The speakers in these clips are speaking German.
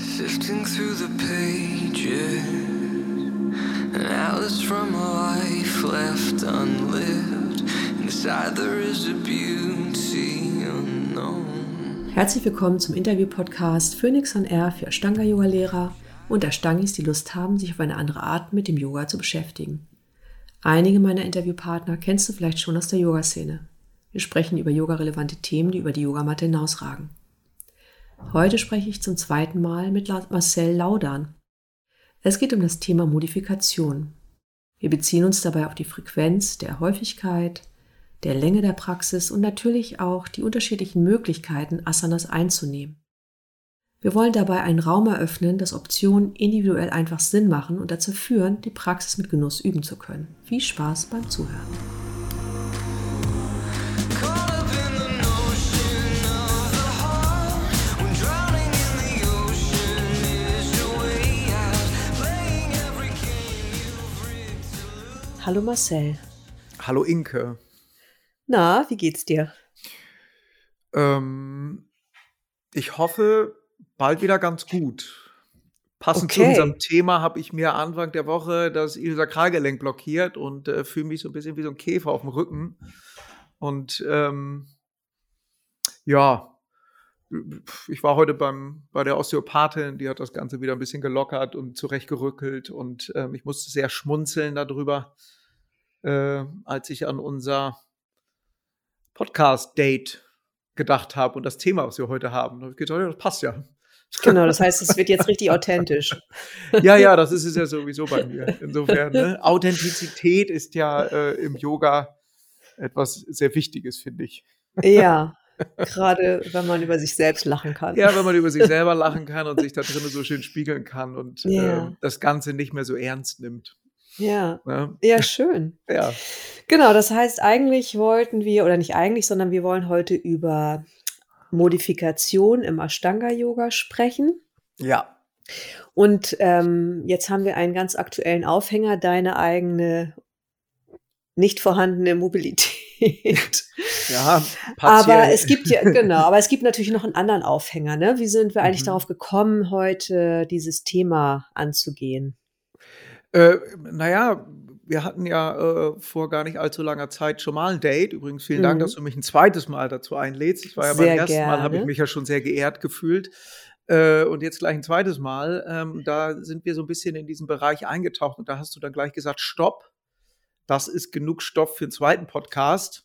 Sifting through the pages, atlas from a life left unlived. Inside there is a beauty unknown. Herzlich willkommen zum Interview-Podcast Phoenix on Air für Ashtanga-Yoga-Lehrer und Ashtangis, die Lust haben, sich auf eine andere Art mit dem Yoga zu beschäftigen. Einige meiner Interviewpartner kennst du vielleicht schon aus der Yoga-Szene. Wir sprechen über yogarelevante Themen, die über die Yogamatte hinausragen. Heute spreche ich zum zweiten Mal mit Marcel Laudan. Es geht um das Thema Modifikation. Wir beziehen uns dabei auf die Frequenz der Häufigkeit, der Länge der Praxis und natürlich auch die unterschiedlichen Möglichkeiten, Asanas einzunehmen. Wir wollen dabei einen Raum eröffnen, dass Optionen individuell einfach Sinn machen und dazu führen, die Praxis mit Genuss üben zu können. Viel Spaß beim Zuhören. Hallo Marcel. Hallo Inke. Na, wie geht's dir? Ähm, ich hoffe, bald wieder ganz gut. Passend zu Okay. unserem Thema habe ich mir Anfang der Woche das Iliosakralgelenk blockiert und äh, fühle mich so ein bisschen wie so ein Käfer auf dem Rücken. Und ähm, ja, ich war heute beim, bei der Osteopathin, die hat das Ganze wieder ein bisschen gelockert und zurechtgerückelt und ähm, ich musste sehr schmunzeln darüber, äh, als ich an unser Podcast-Date gedacht habe und das Thema, was wir heute haben. Da hab ich gedacht, ja, das passt ja. Genau, das heißt, es wird jetzt richtig authentisch. Ja, ja, das ist es ja sowieso bei mir. Insofern, ne? Authentizität ist ja äh, im Yoga etwas sehr Wichtiges, finde ich. Ja, gerade wenn man über sich selbst lachen kann. Ja, wenn man über sich selber lachen kann und sich da drinnen so schön spiegeln kann und Ja. äh, das Ganze nicht mehr so ernst nimmt. Ja, Ne? ja, schön. Ja. Genau, das heißt, eigentlich wollten wir, oder nicht eigentlich, sondern wir wollen heute über Modifikation im Ashtanga-Yoga sprechen. Ja. Und ähm, jetzt haben wir einen ganz aktuellen Aufhänger, deine eigene nicht vorhandene Mobilität. Ja, partiell. Aber es gibt ja, genau, aber es gibt natürlich noch einen anderen Aufhänger. Ne? Wie sind wir eigentlich Mhm. darauf gekommen, heute dieses Thema anzugehen? Äh, naja, wir hatten ja äh, vor gar nicht allzu langer Zeit schon mal ein Date. Übrigens vielen Dank, Mhm. dass du mich ein zweites Mal dazu einlädst. Ich war ja Sehr beim ersten Mal, habe ich gerne. mich ja schon sehr geehrt gefühlt. Äh, und jetzt gleich ein zweites Mal. Ähm, da sind wir so ein bisschen in diesen Bereich eingetaucht und da hast du dann gleich gesagt, stopp, das ist genug Stoff für einen zweiten Podcast.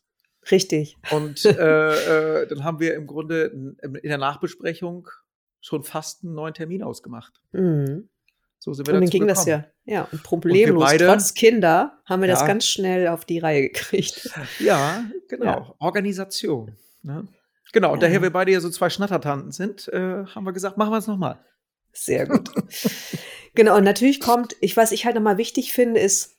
Richtig. Und äh, äh, dann haben wir im Grunde in in der Nachbesprechung schon fast einen neuen Termin ausgemacht. Mhm. So sind wir Und dann ging das gekommen. ja, ja, und problemlos, beide- trotz Kinder, haben wir das Ja. ganz schnell auf die Reihe gekriegt. Ja, genau. Ja. Organisation. Ne? Genau, und Ja. daher wir beide ja so zwei Schnattertanten sind, äh, haben wir gesagt, machen wir es nochmal. Sehr gut. genau, und natürlich kommt, ich was ich halt nochmal wichtig finde, ist,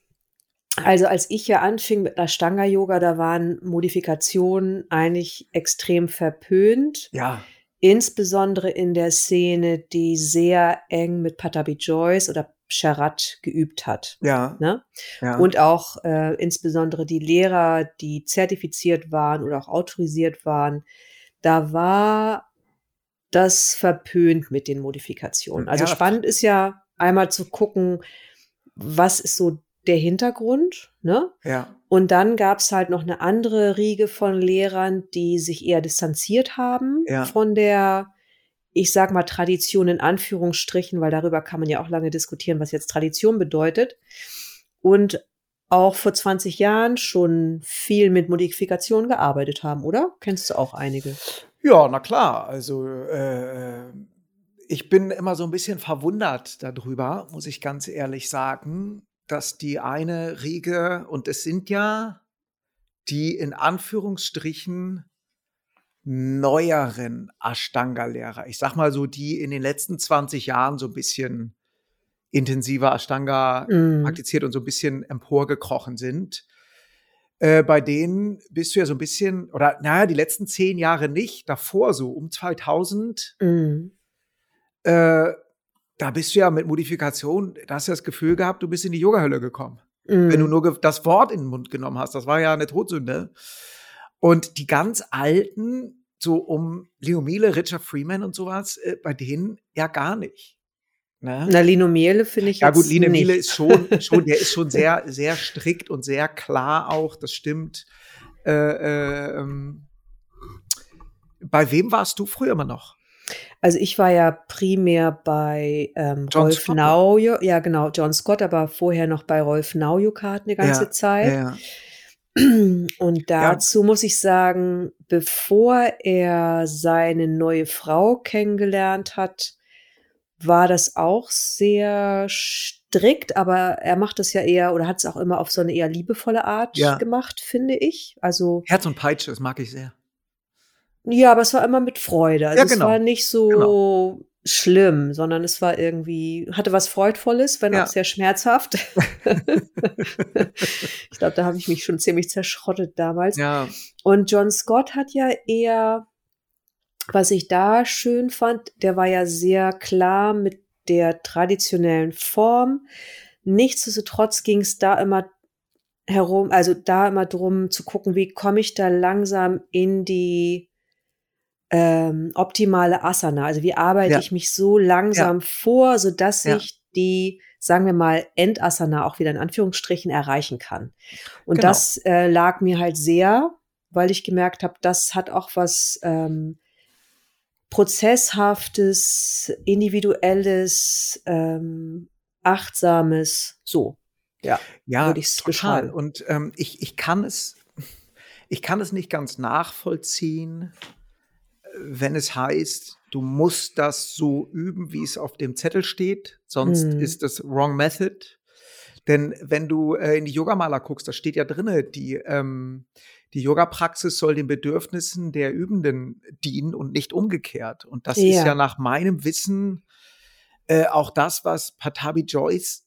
also als ich ja anfing mit Ashtanga-Yoga, da waren Modifikationen eigentlich extrem verpönt. Ja. insbesondere in der Szene, die sehr eng mit Patabi Joyce oder Charat geübt hat. Ja. Ne? ja. Und auch äh, insbesondere die Lehrer, die zertifiziert waren oder auch autorisiert waren, da war das verpönt mit den Modifikationen. Also Ja. spannend ist ja einmal zu gucken, was ist so der Hintergrund, ne? ja. Und dann gab es halt noch eine andere Riege von Lehrern, die sich eher distanziert haben Ja. von der, ich sag mal, Tradition in Anführungsstrichen, weil darüber kann man ja auch lange diskutieren, was jetzt Tradition bedeutet. Und auch vor 20 Jahren schon viel mit Modifikationen gearbeitet haben, oder? Kennst du auch einige? Ja, na klar. Also äh, ich bin immer so ein bisschen verwundert darüber, muss ich ganz ehrlich sagen, dass die eine Riege, und es sind ja die in Anführungsstrichen neueren Ashtanga-Lehrer. Ich sag mal so, die in den letzten 20 Jahren so ein bisschen intensiver Ashtanga Mhm. praktiziert und so ein bisschen emporgekrochen sind. Äh, bei denen bist du ja so ein bisschen, oder naja, die letzten zehn Jahre nicht, davor so um 2000, Mhm. äh, da bist du ja mit Modifikation, da hast du das Gefühl gehabt, du bist in die Yoga-Hölle gekommen. Mhm. Wenn du nur ge- das Wort in den Mund genommen hast, das war ja eine Todsünde. Und die ganz Alten, so um Leo Miele, Richard Freeman und sowas, äh, bei denen ja gar nicht. Ne? Na, Lino Miele finde ich Ja gut, nicht. Miele ist schon, schon, der ist schon sehr, sehr strikt und sehr klar auch, das stimmt. Äh, äh, ähm, bei wem warst du früher immer noch? Also ich war ja primär bei ähm, John Rolf Scott. Naujo, ja genau, John Scott, aber vorher noch bei Rolf Naujukat eine ganze Ja, Zeit. Ja, Und dazu muss ich sagen, bevor er seine neue Frau kennengelernt hat, war das auch sehr strikt, aber er macht es ja eher oder hat es auch immer auf so eine eher liebevolle Art Ja. gemacht, finde ich. Also Herz und Peitsche, das mag ich sehr. Ja, aber es war immer mit Freude. Also Ja, es genau. war nicht so Genau. schlimm, sondern es war irgendwie, hatte was Freudvolles, wenn Ja. auch sehr schmerzhaft. ich glaube, da habe ich mich schon ziemlich zerschrottet damals. Ja, Und John Scott hat ja eher, was ich da schön fand, der war ja sehr klar mit der traditionellen Form. Nichtsdestotrotz ging es da immer herum, also da immer drum zu gucken, wie komme ich da langsam in die ähm, optimale Asana. Also wie arbeite Ja. ich mich so langsam vor, so dass Ja. ich die, sagen wir mal, Endasana auch wieder in Anführungsstrichen erreichen kann. Und Genau. das äh, lag mir halt sehr, weil ich gemerkt habe, das hat auch was ähm, prozesshaftes, individuelles, ähm, achtsames, so. Ja, ja würde ich's total. beschreiben. Und ähm, ich, ich kann es, ich kann es nicht ganz nachvollziehen, wenn es heißt, du musst das so üben, wie es auf dem Zettel steht, sonst Hm. ist das wrong method. Denn wenn du äh, in die Yogamaler guckst, da steht ja drinne, die, ähm, die Yoga-Praxis soll den Bedürfnissen der Übenden dienen und nicht umgekehrt. Und das ist Ja. ja nach meinem Wissen äh, auch das, was Patabi Joyce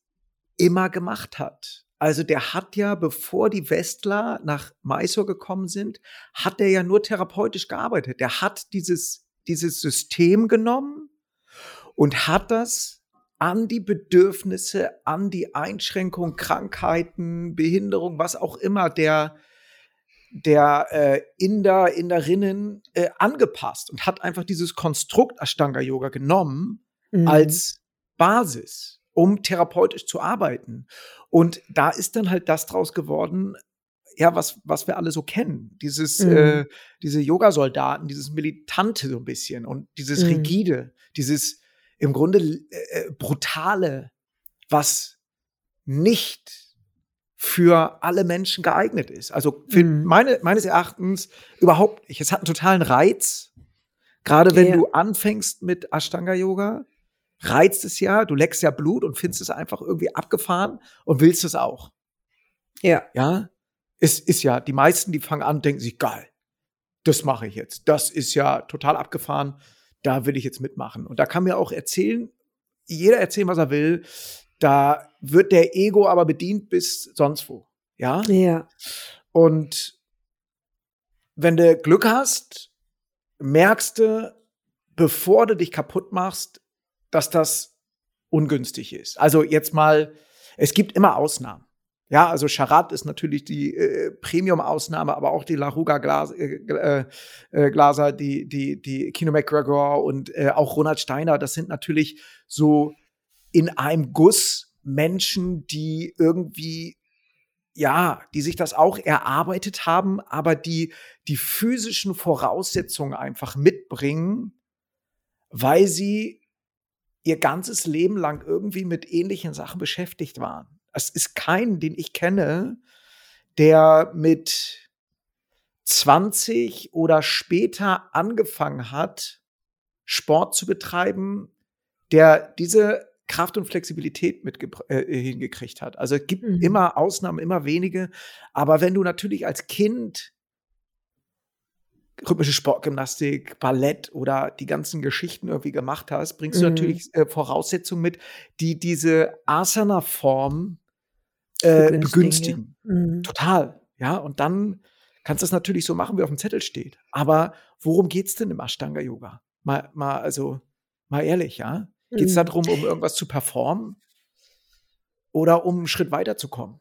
immer gemacht hat. Also der hat ja, bevor die Westler nach Mysore gekommen sind, hat er ja nur therapeutisch gearbeitet. Der hat dieses, dieses System genommen und hat das an die Bedürfnisse, an die Einschränkungen, Krankheiten, Behinderung, was auch immer der, der äh, Inder, Inderinnen äh, angepasst und hat einfach dieses Konstrukt Ashtanga Yoga genommen Mhm. als Basis, um therapeutisch zu arbeiten. Und da ist dann halt das draus geworden, ja, was, was wir alle so kennen. Dieses, Mhm. äh, diese Yoga-Soldaten, dieses Militante so ein bisschen und dieses Mhm. Rigide, dieses im Grunde äh, Brutale, was nicht für alle Menschen geeignet ist. Also für Mhm. meine, meines Erachtens überhaupt nicht. Es hat einen totalen Reiz. Gerade wenn Ja. du anfängst mit Ashtanga-Yoga, reizt es ja, du leckst ja Blut und findest es einfach irgendwie abgefahren und willst es auch. Ja. Ja, es ist ja, die meisten, die fangen an, denken sich, geil, das mache ich jetzt. Das ist ja total abgefahren, da will ich jetzt mitmachen. Und da kann mir auch erzählen, jeder erzählen, was er will. Da wird der Ego aber bedient bis sonst wo. Ja. Ja. Und wenn du Glück hast, merkst du, bevor du dich kaputt machst, dass das ungünstig ist. Also jetzt mal, es gibt immer Ausnahmen. Ja, also Charat ist natürlich die äh, Premium-Ausnahme, aber auch die Laruga Glas, äh, äh, äh, Glaser, die, die, die Kino McGregor und äh, auch Ronald Steiner, das sind natürlich so in einem Guss Menschen, die irgendwie ja, die sich das auch erarbeitet haben, aber die die physischen Voraussetzungen einfach mitbringen, weil sie ihr ganzes Leben lang irgendwie mit ähnlichen Sachen beschäftigt waren. Es ist kein, den ich kenne, der mit 20 oder später angefangen hat, Sport zu betreiben, der diese Kraft und Flexibilität mit äh, hingekriegt hat. Also es gibt Mhm. immer Ausnahmen, immer wenige. Aber wenn du natürlich als Kind rhythmische Sportgymnastik, Ballett oder die ganzen Geschichten irgendwie gemacht hast, bringst du Mhm. natürlich äh, Voraussetzungen mit, die diese Asana-Form äh, Begünstigen, begünstigen. Mhm. Total. Ja, und dann kannst du es natürlich so machen, wie auf dem Zettel steht. Aber worum geht's denn im Ashtanga-Yoga? Mal, mal, also, mal ehrlich, ja? Geht's Mhm. darum, um irgendwas zu performen? Oder um einen Schritt weiterzukommen?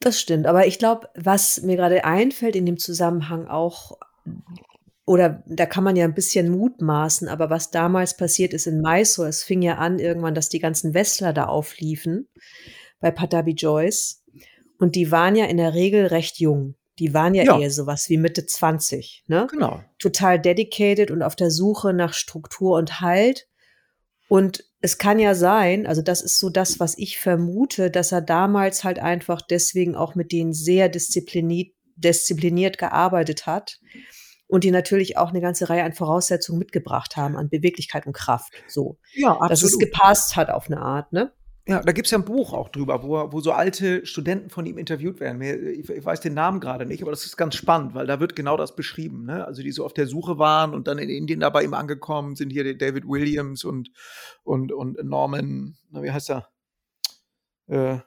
Das stimmt, aber ich glaube, was mir gerade einfällt in dem Zusammenhang auch, oder da kann man ja ein bisschen mutmaßen, aber was damals passiert ist in Mysore, es fing ja an irgendwann, dass die ganzen Westler da aufliefen bei Patabi Joyce und die waren ja in der Regel recht jung. Die waren ja, Ja. eher sowas wie Mitte 20, ne? Genau. Total dedicated und auf der Suche nach Struktur und Halt. Und es kann ja sein, also das ist so das, was ich vermute, dass er damals halt einfach deswegen auch mit denen sehr diszipliniert, diszipliniert gearbeitet hat und die natürlich auch eine ganze Reihe an Voraussetzungen mitgebracht haben an Beweglichkeit und Kraft. So, Ja, dass es gepasst hat auf eine Art, ne? Ja, da gibt's ja ein Buch auch drüber, wo, wo so alte Studenten von ihm interviewt werden. Ich, ich weiß den Namen gerade nicht, aber das ist ganz spannend, weil da wird genau das beschrieben. Ne? Also die so auf der Suche waren und dann in Indien da bei ihm angekommen sind, hier David Williams und, und, und Norman, na, wie heißt er? Äh,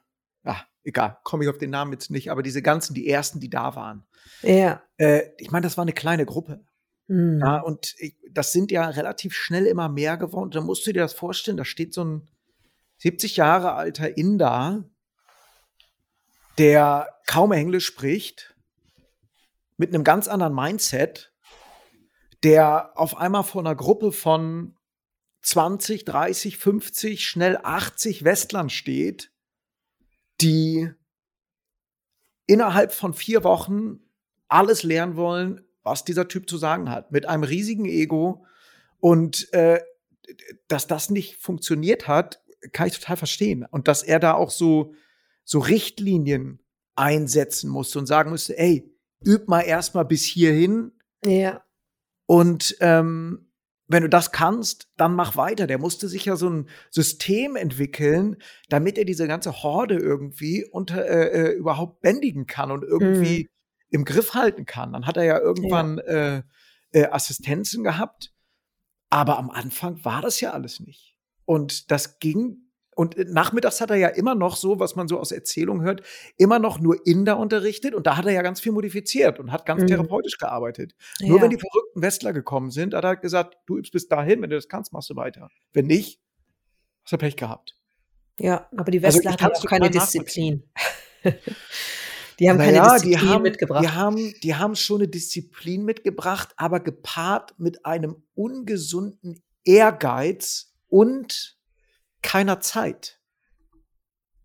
egal, komme ich auf den Namen jetzt nicht, aber diese ganzen, die ersten, die da waren. Ja. Äh, ich meine, das war eine kleine Gruppe. Hm. Ja, und ich, das sind ja relativ schnell immer mehr geworden. Da musst du dir das vorstellen, da steht so ein 70 Jahre alter Inder, der kaum Englisch spricht, mit einem ganz anderen Mindset, der auf einmal vor einer Gruppe von 20, 30, 50, schnell 80 Westlern steht, die innerhalb von vier Wochen alles lernen wollen, was dieser Typ zu sagen hat, mit einem riesigen Ego. Und äh, dass das nicht funktioniert hat, kann ich total verstehen. Und dass er da auch so, so Richtlinien einsetzen musste und sagen musste, ey, üb mal erstmal bis hierhin Ja. und ähm, wenn du das kannst, dann mach weiter. Der musste sich ja so ein System entwickeln, damit er diese ganze Horde irgendwie unter, äh, äh, überhaupt bändigen kann und irgendwie im Griff halten kann. Dann hat er ja irgendwann Äh, äh, Assistenzen gehabt, aber am Anfang war das ja alles nicht. Und das ging. Und äh, nachmittags hat er ja immer noch so, was man so aus Erzählungen hört, immer noch nur Inder unterrichtet und da hat er ja ganz viel modifiziert und hat ganz Mhm. therapeutisch gearbeitet. Nur ja. wenn die verrückten Westler gekommen sind, hat er gesagt, du übst bis dahin, wenn du das kannst, machst du weiter. Wenn nicht, hast du Pech gehabt. Ja, aber die Also, Westler ich hatten auch keine Disziplin. die haben keine Naja, Disziplin die haben, mitgebracht. Die haben, die haben schon eine Disziplin mitgebracht, aber gepaart mit einem ungesunden Ehrgeiz und keiner Zeit.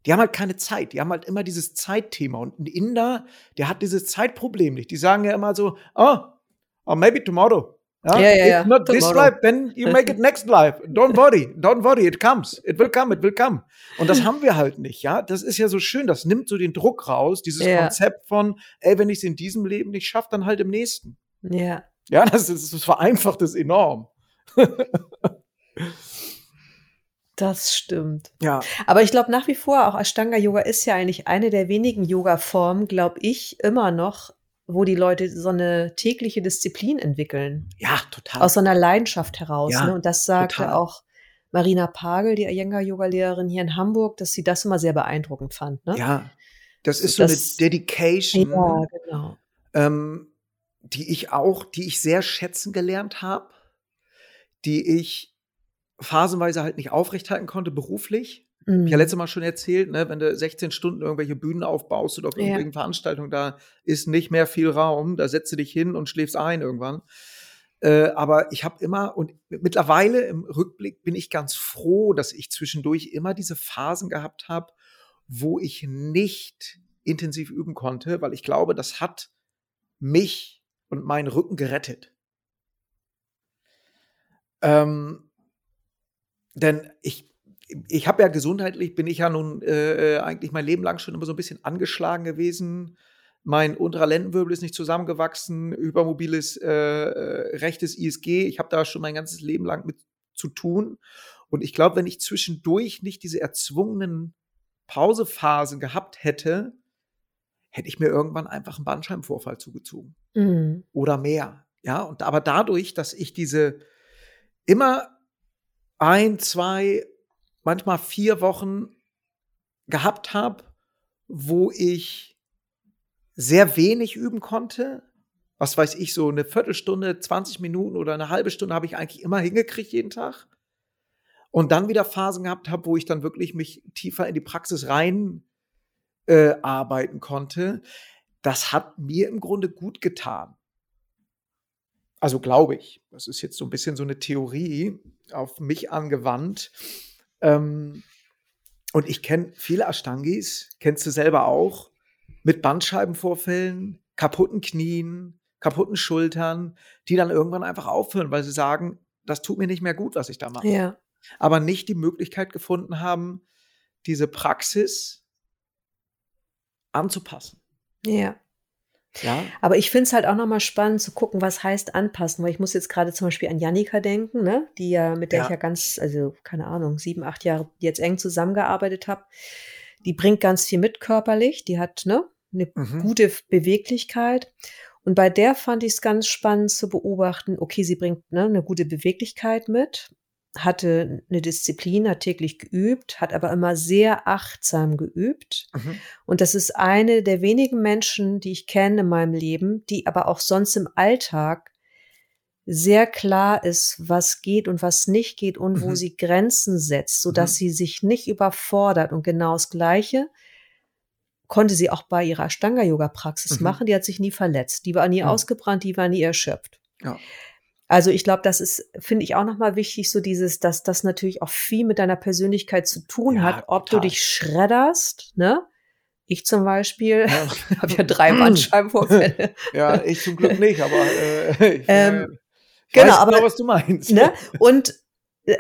Die haben halt keine Zeit. Die haben halt immer dieses Zeitthema. Und ein Inder, der hat dieses Zeitproblem nicht. Die sagen ja immer so, oh, oh maybe tomorrow. Ja, ja, If ja, not this tomorrow. life, then you make it next life. Don't worry, don't worry, it comes. It will come, it will come. Und das haben wir halt nicht, ja. Das ist ja so schön, das nimmt so den Druck raus, dieses Ja. Konzept von, ey, wenn ich es in diesem Leben nicht schaffe, dann halt im nächsten. ja. Ja, das, ist, das vereinfacht es enorm. Das stimmt. Ja, Aber ich glaube nach wie vor, auch Ashtanga Yoga ist ja eigentlich eine der wenigen Yoga-Formen, glaube ich, immer noch, wo die Leute so eine tägliche Disziplin entwickeln. ja, total. Aus so einer Leidenschaft heraus. Ja, ne? Und das sagte total. auch Marina Pagel, die Iyengar-Yoga-Lehrerin hier in Hamburg, dass sie das immer sehr beeindruckend fand. Ne? ja, das ist Das- so eine Dedication. ja genau. ähm, die ich auch, die ich sehr schätzen gelernt habe, die ich phasenweise halt nicht aufrechthalten konnte beruflich. Hab Mhm. Ich ja letztes Mal schon erzählt, ne, wenn du 16 Stunden irgendwelche Bühnen aufbaust oder auf Ja. irgendwelchen Veranstaltungen, da ist nicht mehr viel Raum, da setzt du dich hin und schläfst ein irgendwann. Äh, aber ich habe immer und mittlerweile im Rückblick bin ich ganz froh, dass ich zwischendurch immer diese Phasen gehabt habe, wo ich nicht intensiv üben konnte, weil ich glaube, das hat mich und meinen Rücken gerettet. Ähm, denn ich, ich habe ja gesundheitlich, bin ich ja nun äh, eigentlich mein Leben lang schon immer so ein bisschen angeschlagen gewesen. Mein unterer Lendenwirbel ist nicht zusammengewachsen, hypermobiles äh, äh, rechtes ISG. Ich habe da schon mein ganzes Leben lang mit zu tun. Und ich glaube, wenn ich zwischendurch nicht diese erzwungenen Pausephasen gehabt hätte, hätte ich mir irgendwann einfach einen Bandscheibenvorfall zugezogen Mhm. oder mehr. Ja, und aber dadurch, dass ich diese immer ein, zwei, manchmal vier Wochen gehabt habe, wo ich sehr wenig üben konnte, was weiß ich, so eine Viertelstunde, 20 Minuten oder eine halbe Stunde habe ich eigentlich immer hingekriegt jeden Tag. Und dann wieder Phasen gehabt habe, wo ich dann wirklich mich tiefer in die Praxis rein äh, arbeiten konnte. Das hat mir im Grunde gut getan. Also glaube ich. Das ist jetzt so ein bisschen so eine Theorie auf mich angewandt. Ähm, und ich kenne viele Ashtangis, kennst du selber auch, mit Bandscheibenvorfällen, kaputten Knien, kaputten Schultern, die dann irgendwann einfach aufhören, weil sie sagen, das tut mir nicht mehr gut, was ich da mache. Ja. Aber nicht die Möglichkeit gefunden haben, diese Praxis anzupassen. Ja. Ja, Aber ich finde es halt auch nochmal spannend zu gucken, was heißt anpassen, weil ich muss jetzt gerade zum Beispiel an Jannika denken, ne? die ja, mit der Ja. ich ja ganz, also keine Ahnung, sieben, acht Jahre jetzt eng zusammengearbeitet habe. Die bringt ganz viel mit körperlich, die hat ne, eine Mhm. gute Beweglichkeit. Und bei der fand ich es ganz spannend zu beobachten, okay, sie bringt ne, eine gute Beweglichkeit mit, hatte eine Disziplin, hat täglich geübt, hat aber immer sehr achtsam geübt. Mhm. Und das ist eine der wenigen Menschen, die ich kenne in meinem Leben, die aber auch sonst im Alltag sehr klar ist, was geht und was nicht geht und wo Mhm. sie Grenzen setzt, so dass Mhm. sie sich nicht überfordert. Und genau das Gleiche konnte sie auch bei ihrer Ashtanga-Yoga-Praxis Mhm. machen. Die hat sich nie verletzt. Die war nie Mhm. ausgebrannt, die war nie erschöpft. Ja. Also ich glaube, das ist, finde ich auch nochmal wichtig, so dieses, dass das natürlich auch viel mit deiner Persönlichkeit zu tun Ja, hat, ob total. du dich schredderst, ne? Ich zum Beispiel Ja. habe ja drei Bandscheibenvorfälle. ja, ich zum Glück nicht, aber äh, ich, Ähm, äh, ich genau, weiß aber- genau, was du meinst. ne? Und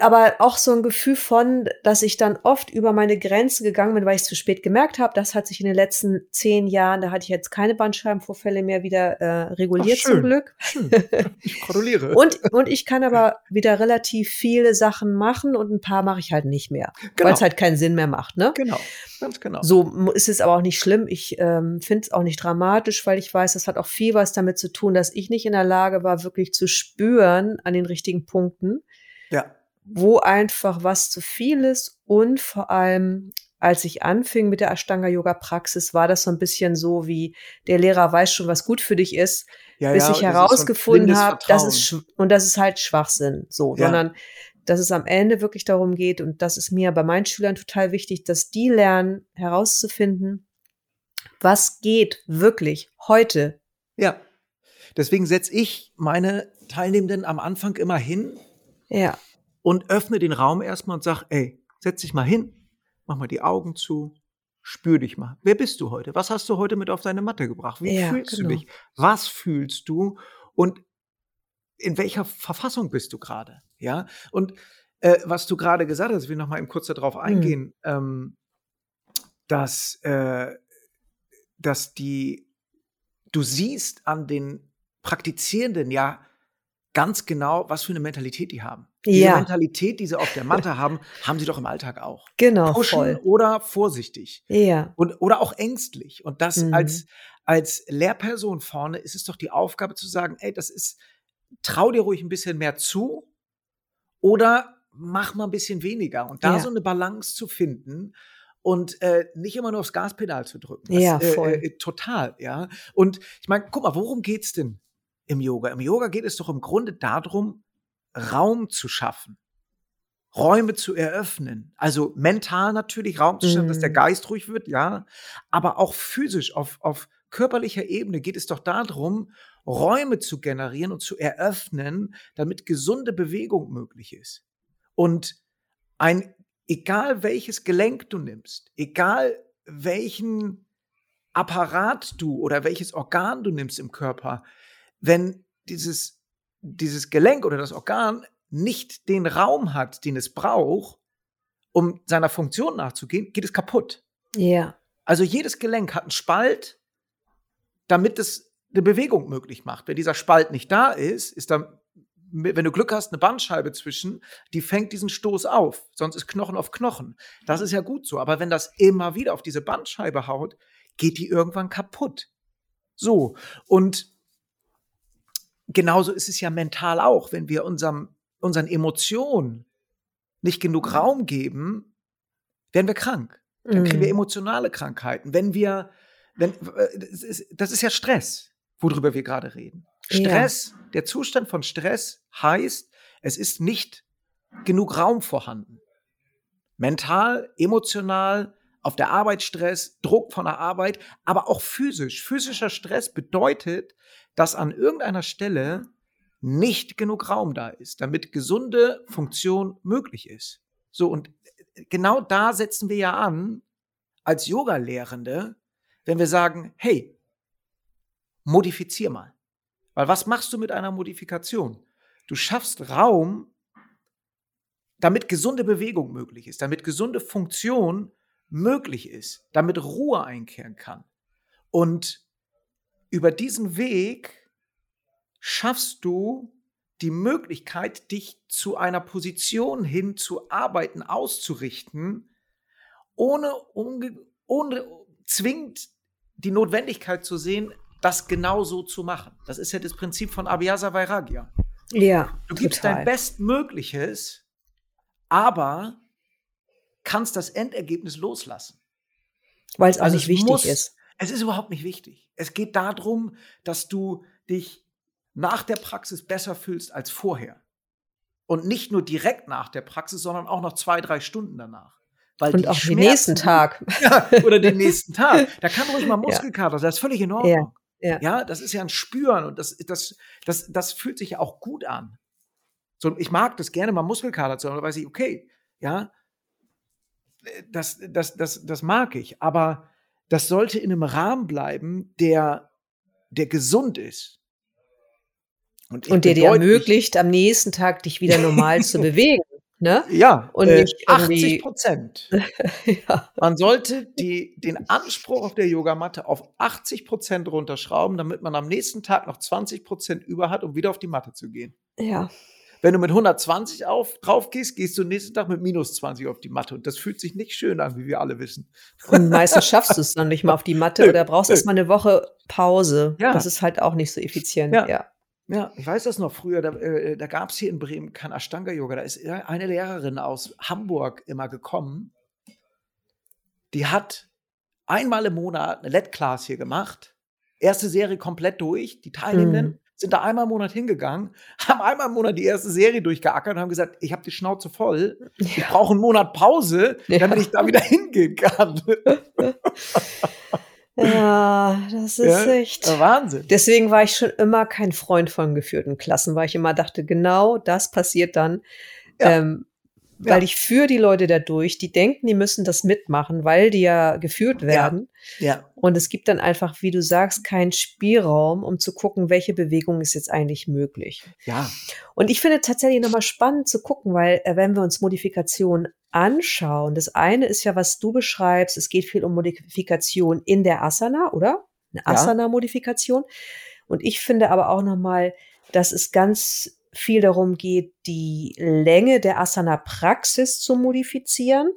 aber auch so ein Gefühl von, dass ich dann oft über meine Grenze gegangen bin, weil ich es zu spät gemerkt habe. Das hat sich in den letzten zehn Jahren, da hatte ich jetzt keine Bandscheibenvorfälle mehr wieder äh, reguliert Ach, zum Glück. Schön. Ich gratuliere. Und, und ich kann aber wieder relativ viele Sachen machen und ein paar mache ich halt nicht mehr, genau. weil es halt keinen Sinn mehr macht. Ne? genau, ganz genau. So ist es aber auch nicht schlimm. Ich ähm, finde es auch nicht dramatisch, weil ich weiß, das hat auch viel was damit zu tun, dass ich nicht in der Lage war, wirklich zu spüren an den richtigen Punkten, Ja, wo einfach was zu viel ist. Und vor allem, als ich anfing mit der Ashtanga-Yoga-Praxis, war das so ein bisschen so wie, der Lehrer weiß schon, was gut für dich ist, ja, bis ja, ich so herausgefunden habe, das ist und das ist halt Schwachsinn, so, Ja. sondern dass es am Ende wirklich darum geht und das ist mir bei meinen Schülern total wichtig, dass die lernen herauszufinden, was geht wirklich heute. Ja. Deswegen setze ich meine Teilnehmenden am Anfang immer hin Ja, und öffne den Raum erstmal und sag, ey, setz dich mal hin, mach mal die Augen zu, spür dich mal. Wer bist du heute? Was hast du heute mit auf deine Matte gebracht? Wie Ja, fühlst genau. du dich? Was fühlst du? Und in welcher Verfassung bist du gerade? Ja. Und äh, was du gerade gesagt hast, ich will noch mal eben kurz darauf eingehen, ähm, dass, äh, dass die, du siehst an den Praktizierenden ja ganz genau, was für eine Mentalität die haben. Diese Ja. Mentalität, die sie auf der Matte haben, haben sie doch im Alltag auch. genau, Pushen voll. oder vorsichtig Ja, und, oder auch ängstlich. Und das Mhm. als, als Lehrperson vorne ist es doch die Aufgabe zu sagen, ey, das ist, trau dir ruhig ein bisschen mehr zu oder mach mal ein bisschen weniger. Und da Ja. so eine Balance zu finden und äh, nicht immer nur aufs Gaspedal zu drücken. Ja, äh, voll. Äh, total, ja. Und ich meine, guck mal, worum geht's denn im Yoga? Im Yoga geht es doch im Grunde darum, Raum zu schaffen. Räume zu eröffnen. Also mental natürlich Raum zu schaffen, dass der Mhm. Geist ruhig wird, ja. Aber auch physisch, auf, auf körperlicher Ebene geht es doch darum, Räume zu generieren und zu eröffnen, damit gesunde Bewegung möglich ist. Und ein, egal welches Gelenk du nimmst, egal welchen Apparat du oder welches Organ du nimmst im Körper, wenn dieses, dieses Gelenk oder das Organ nicht den Raum hat, den es braucht, um seiner Funktion nachzugehen, geht es kaputt. ja, Also jedes Gelenk hat einen Spalt, damit es eine Bewegung möglich macht. Wenn dieser Spalt nicht da ist, ist da, wenn du Glück hast, eine Bandscheibe zwischen, die fängt diesen Stoß auf. Sonst ist Knochen auf Knochen. Das ist ja gut so. Aber wenn das immer wieder auf diese Bandscheibe haut, geht die irgendwann kaputt. So. Und genauso ist es ja mental auch, wenn wir unserem, unseren Emotionen nicht genug Raum geben, werden wir krank. Dann kriegen wir Mhm. emotionale Krankheiten. Wenn wir, wenn, äh, das ist, das ist ja Stress, worüber wir gerade reden. Ja. Stress, der Zustand von Stress heißt, es ist nicht genug Raum vorhanden. Mental, emotional, auf der Arbeit Stress, Druck von der Arbeit, aber auch physisch. Physischer Stress bedeutet, dass an irgendeiner Stelle nicht genug Raum da ist, damit gesunde Funktion möglich ist. So, und genau da setzen wir ja an, als Yoga-Lehrende, wenn wir sagen, hey, modifizier mal. Weil was machst du mit einer Modifikation? Du schaffst Raum, damit gesunde Bewegung möglich ist, damit gesunde Funktion möglich ist, damit Ruhe einkehren kann. Und über diesen Weg schaffst du die Möglichkeit, dich zu einer Position hin zu arbeiten, auszurichten, ohne, ohne zwingend die Notwendigkeit zu sehen, das genau so zu machen. Das ist ja das Prinzip von Abhyasa Vairagya. Ja, Du gibst total. dein Bestmögliches, aber kannst das Endergebnis loslassen. Weil es auch Also nicht wichtig muss- ist. Es ist überhaupt nicht wichtig. Es geht darum, dass du dich nach der Praxis besser fühlst als vorher. Und nicht nur direkt nach der Praxis, sondern auch noch zwei, drei Stunden danach. Weil Und auch den Schmerzen, nächsten Tag. Ja, oder den nächsten Tag. Da kann ruhig mal Muskelkater sein. Das ist völlig in Ordnung. ja. Ja, das ist ja ein Spüren und das, das, das, das fühlt sich ja auch gut an. So, ich mag das gerne mal Muskelkater zu haben, da weiß ich, okay, ja, das, das, das, das mag ich, aber das sollte in einem Rahmen bleiben, der, der gesund ist. ich Und der dir ermöglicht, am nächsten Tag dich wieder normal zu bewegen. Ne? Ja, und äh, nicht irgendwie- 80 Prozent. ja. Man sollte die, den Anspruch auf der Yogamatte auf 80 Prozent runterschrauben, damit man am nächsten Tag noch 20 Prozent über hat, um wieder auf die Matte zu gehen. ja. Wenn du mit 120 auf, drauf gehst, gehst du nächsten Tag mit minus 20 auf die Matte. Und das fühlt sich nicht schön an, wie wir alle wissen. Und meistens schaffst du es dann nicht mal auf die Matte Nö, oder brauchst nö. erst mal eine Woche Pause. Ja. Das ist halt auch nicht so effizient. Ja. Ja. Ja, ich weiß das noch früher, da, äh, da gab es hier in Bremen kein Ashtanga-Yoga. Da ist eine Lehrerin aus Hamburg immer gekommen. Die hat einmal im Monat eine LED-Class hier gemacht. Erste Serie komplett durch. Die Teilnehmenden Mhm. Sind da einmal im Monat hingegangen, haben einmal im Monat die erste Serie durchgeackert und haben gesagt, ich habe die Schnauze voll. Ich Ja. brauche einen Monat Pause, Ja. damit ich da wieder hingehen kann. ja, das ist Ja, echt. Wahnsinn. Deswegen war ich schon immer kein Freund von geführten Klassen, weil ich immer dachte, genau das passiert dann. Ja. Ähm, weil Ja. ich führe die Leute dadurch, die denken, die müssen das mitmachen, weil die ja geführt werden. Ja, Und es gibt dann einfach, wie du sagst, keinen Spielraum, um zu gucken, welche Bewegung ist jetzt eigentlich möglich. ja, Und ich finde tatsächlich nochmal spannend zu gucken, weil äh, wenn wir uns Modifikationen anschauen, das eine ist ja, was du beschreibst, es geht viel um Modifikation in der Asana, oder? Eine Ja. Asana-Modifikation. Und ich finde aber auch nochmal, dass es ganz viel darum geht, die Länge der Asana-Praxis zu modifizieren.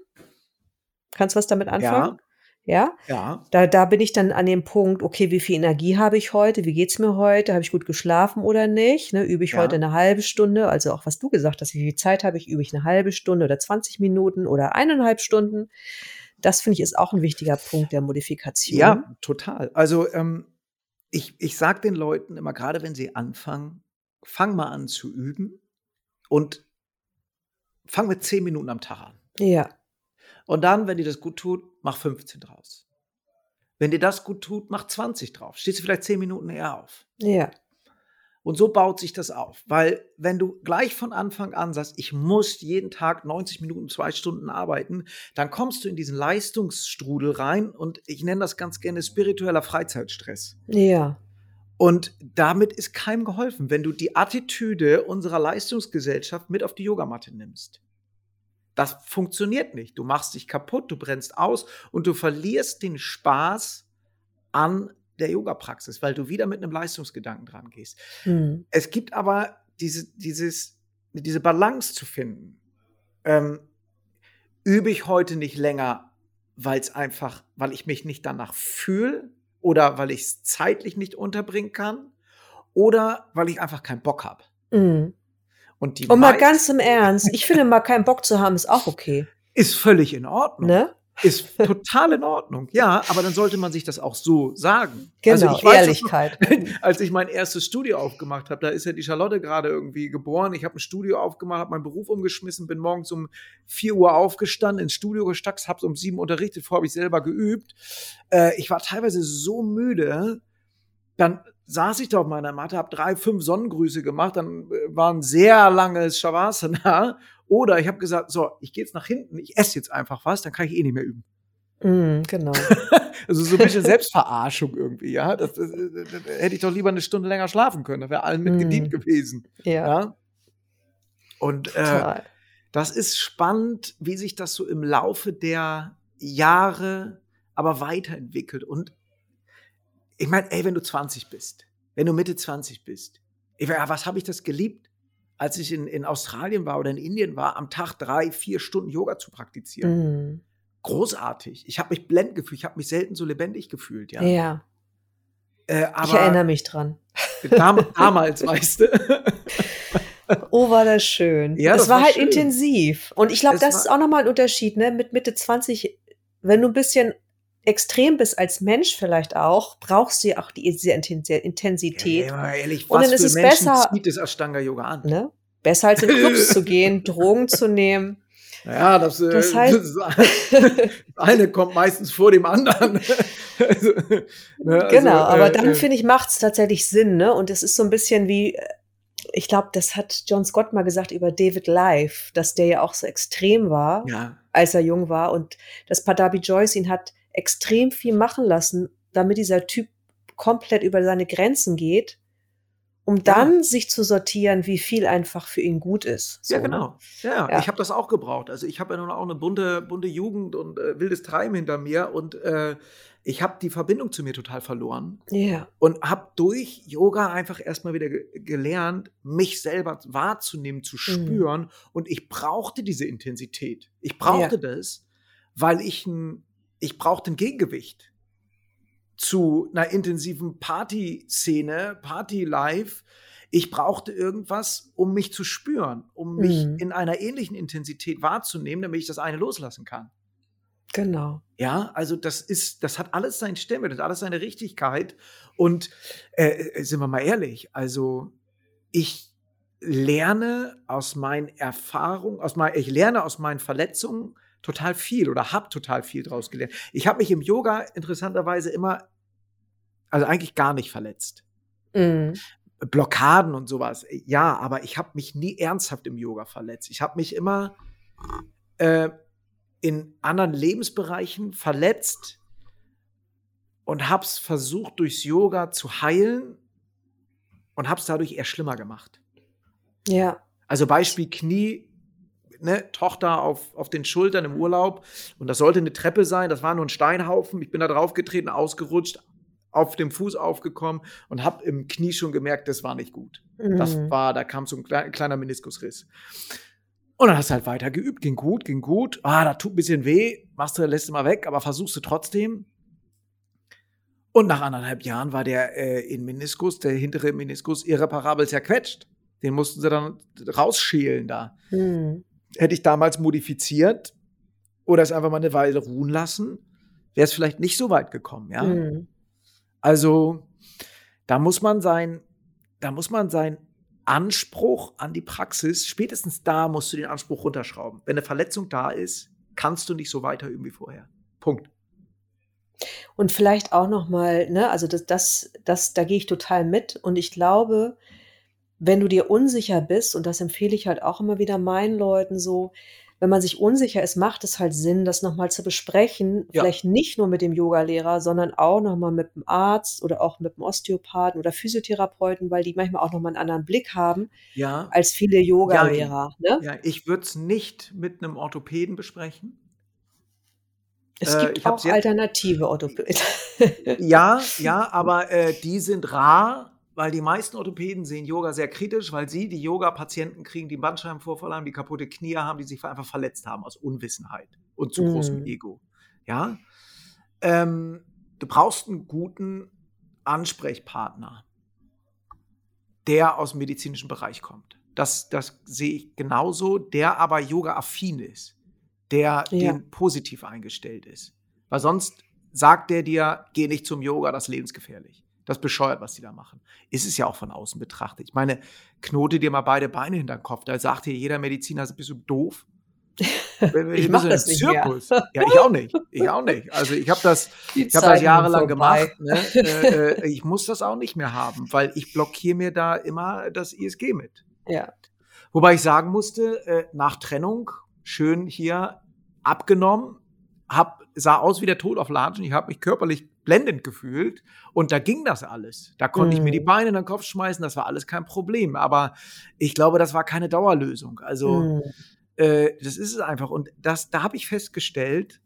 Kannst du was damit anfangen? Ja. ja, Da, da bin ich dann an dem Punkt, okay, wie viel Energie habe ich heute? Wie geht's mir heute? Habe ich gut geschlafen oder nicht? Ne, übe ich Ja. heute eine halbe Stunde? Also auch was du gesagt hast, wie viel Zeit habe ich? Übe ich eine halbe Stunde oder 20 Minuten oder eineinhalb Stunden? Das finde ich ist auch ein wichtiger Punkt der Modifikation. Ja, total. Also ähm, ich, ich sage den Leuten immer, gerade wenn sie anfangen, fang mal an zu üben und fang mit 10 Minuten am Tag an. Ja. Und dann, wenn dir das gut tut, mach 15 draus. Wenn dir das gut tut, mach 20 drauf. Stehst du vielleicht 10 Minuten eher auf. Ja. Und so baut sich das auf. Weil wenn du gleich von Anfang an sagst, ich muss jeden Tag 90 Minuten, zwei Stunden arbeiten, dann kommst du in diesen Leistungsstrudel rein und ich nenne das ganz gerne spiritueller Freizeitstress. Ja. Und damit ist keinem geholfen, wenn du die Attitüde unserer Leistungsgesellschaft mit auf die Yogamatte nimmst. Das funktioniert nicht. Du machst dich kaputt, du brennst aus und du verlierst den Spaß an der Yoga-Praxis, weil du wieder mit einem Leistungsgedanken dran gehst. Hm. Es gibt aber diese, dieses, diese Balance zu finden. Ähm, übe ich heute nicht länger, weil es einfach, weil ich mich nicht danach fühle oder weil ich es zeitlich nicht unterbringen kann oder weil ich einfach keinen Bock habe. Hm. Und die Und mal ganz im Ernst, ich finde mal keinen Bock zu haben, ist auch okay. ist völlig in Ordnung. Ne? Ist total in Ordnung. Ja, aber dann sollte man sich das auch so sagen. Genau, Also ich weiß noch, Ehrlichkeit. als ich mein erstes Studio aufgemacht habe, da ist ja die Charlotte gerade irgendwie geboren. Ich habe ein Studio aufgemacht, habe meinen Beruf umgeschmissen, bin morgens um 4 Uhr aufgestanden, ins Studio gestackt, habe um 7 unterrichtet, vorher habe ich selber geübt. Äh, ich war teilweise so müde, dann saß ich da auf meiner Matte, habe drei, fünf Sonnengrüße gemacht, dann äh, war ein sehr langes Shavasana. Oder ich habe gesagt, so, ich gehe jetzt nach hinten, ich esse jetzt einfach was, dann kann ich eh nicht mehr üben. Mm, genau. Also so ein bisschen Selbstverarschung irgendwie, ja. Das, das, das, das, hätte ich doch lieber eine Stunde länger schlafen können, da wäre allen mit Mm. gedient gewesen. Ja, Ja. Und äh, das ist spannend, wie sich das so im Laufe der Jahre aber weiterentwickelt. Und ich meine, ey, wenn du 20 bist, wenn du Mitte 20 bist, ich meine, was habe ich das geliebt, als ich in, in Australien war oder in Indien war, am Tag drei, vier Stunden Yoga zu praktizieren. Mm. Großartig. Ich habe mich blendend gefühlt, ich habe mich selten so lebendig gefühlt, ja. Ja, Äh, ich erinnere mich dran. dam damals, weißt du. Oh, war das schön. Ja, das, das war, war halt schön. intensiv. Und ich glaube, Es das ist auch nochmal ein Unterschied, ne? Mit Mitte 20, wenn du ein bisschen extrem bist als Mensch vielleicht auch, brauchst du ja auch die, diese Intensi- Intensität. Ja, mal ehrlich, Und was dann ist für es Menschen besser- zieht das Ashtanga Yoga an? Ne? Besser als in Clubs zu gehen, Drogen zu nehmen. Ja, das, äh, Das heißt- das eine kommt meistens vor dem anderen. also, ne, also, genau, aber äh, dann äh, finde ich, macht es tatsächlich Sinn, ne? Und es ist so ein bisschen wie, äh, ich glaube, das hat John Scott mal gesagt über David Life, dass der ja auch so extrem war, ja, als er jung war und dass Padabi Joyce ihn hat extrem viel machen lassen, damit dieser Typ komplett über seine Grenzen geht, um dann sich zu sortieren, wie viel einfach für ihn gut ist. So, ja, ne? genau. Ja, Ja. ich habe das auch gebraucht. Also ich habe ja nun auch eine bunte, bunte Jugend und äh, wildes Treiben hinter mir und äh, ich habe die Verbindung zu mir total verloren Ja, und habe durch Yoga einfach erstmal wieder ge gelernt, mich selber wahrzunehmen, Mhm. zu spüren. Und ich brauchte diese Intensität. Ich brauchte das, weil ich ein, ich brauchte ein Gegengewicht zu einer intensiven Party-Szene, Party-Life. Ich brauchte irgendwas, um mich zu spüren, um mich Mhm. in einer ähnlichen Intensität wahrzunehmen, damit ich das eine loslassen kann. genau. Ja, also das ist, das hat alles seinen Stimme, das hat alles seine Richtigkeit. Und äh, äh, sind wir mal ehrlich, also ich lerne aus meinen Erfahrungen, aus mein, ich lerne aus meinen Verletzungen total viel oder habe total viel draus gelernt. Ich habe mich im Yoga interessanterweise immer, also eigentlich gar nicht verletzt. Mhm. Blockaden und sowas, ja, aber ich habe mich nie ernsthaft im Yoga verletzt. Ich habe mich immer äh, in anderen Lebensbereichen verletzt und habe es versucht, durchs Yoga zu heilen und habe es dadurch eher schlimmer gemacht. Ja, Also Beispiel Knie, ne, Tochter auf, auf den Schultern im Urlaub und das sollte eine Treppe sein, das war nur ein Steinhaufen, ich bin da draufgetreten, ausgerutscht, auf dem Fuß aufgekommen und habe im Knie schon gemerkt, das war nicht gut. Das Mhm. war, da kam so ein klei- kleiner Meniskusriss. Und dann hast du halt weiter geübt, ging gut, ging gut. Ah, da tut ein bisschen weh, machst du, lässt du mal weg, aber versuchst du trotzdem. Und nach anderthalb Jahren war der äh, in Meniskus, der hintere Meniskus, irreparabel zerquetscht. Den mussten sie dann rausschälen da. Mhm. Hätte ich damals modifiziert oder es einfach mal eine Weile ruhen lassen, wäre es vielleicht nicht so weit gekommen, ja. Mhm. Also da muss man sein, da muss man sein Anspruch an die Praxis, spätestens da musst du den Anspruch runterschrauben. Wenn eine Verletzung da ist, kannst du nicht so weiter üben wie vorher. Punkt. Und vielleicht auch noch mal, ne, also das, das, das, da gehe ich total mit. Und ich glaube, wenn du dir unsicher bist, und das empfehle ich halt auch immer wieder meinen Leuten so, wenn man sich unsicher ist, macht es halt Sinn, das nochmal zu besprechen. Ja. Vielleicht nicht nur mit dem Yogalehrer, sondern auch nochmal mit dem Arzt oder auch mit dem Osteopathen oder Physiotherapeuten, weil die manchmal auch nochmal einen anderen Blick haben Ja, als viele Yogalehrer. Ne? ja ich würde es nicht mit einem Orthopäden besprechen. Es Äh, gibt hab's auch alternative Orthopäden. Ja, ja, aber äh, die sind rar, weil die meisten Orthopäden sehen Yoga sehr kritisch, weil sie die Yoga-Patienten kriegen, die einen Bandscheibenvorfall haben, die kaputte Knie haben, die sich einfach verletzt haben aus Unwissenheit und zu großem Mhm. Ego. Ja, ähm, du brauchst einen guten Ansprechpartner, der aus dem medizinischen Bereich kommt. Das, das sehe ich genauso, der aber Yoga-affin ist, der Ja. dem positiv eingestellt ist. Weil sonst sagt der dir, geh nicht zum Yoga, das ist lebensgefährlich. Das bescheuert, was die da machen. Ist es ja auch von außen betrachtet. Ich meine, knote dir mal beide Beine hinter den Kopf. Da sagt dir jeder Mediziner, bist du doof? Ich Wir mach sind das nicht mehr. Zirkus. Ja, ich auch nicht. Ich auch nicht. Also ich habe das, Die ich habe das jahrelang gemacht. Ne? Äh, äh, ich muss das auch nicht mehr haben, weil ich blockiere mir da immer das ISG mit. Ja. Wobei ich sagen musste, äh, nach Trennung schön hier abgenommen, hab, sah aus wie der Tod auf Latschen. Ich habe mich körperlich blendend gefühlt und da ging das alles. Da konnte ich mir die Mhm. Beine in den Kopf schmeißen, das war alles kein Problem. Aber ich glaube, das war keine Dauerlösung. Also Mhm. äh, das ist es einfach. Und das, da habe ich festgestellt,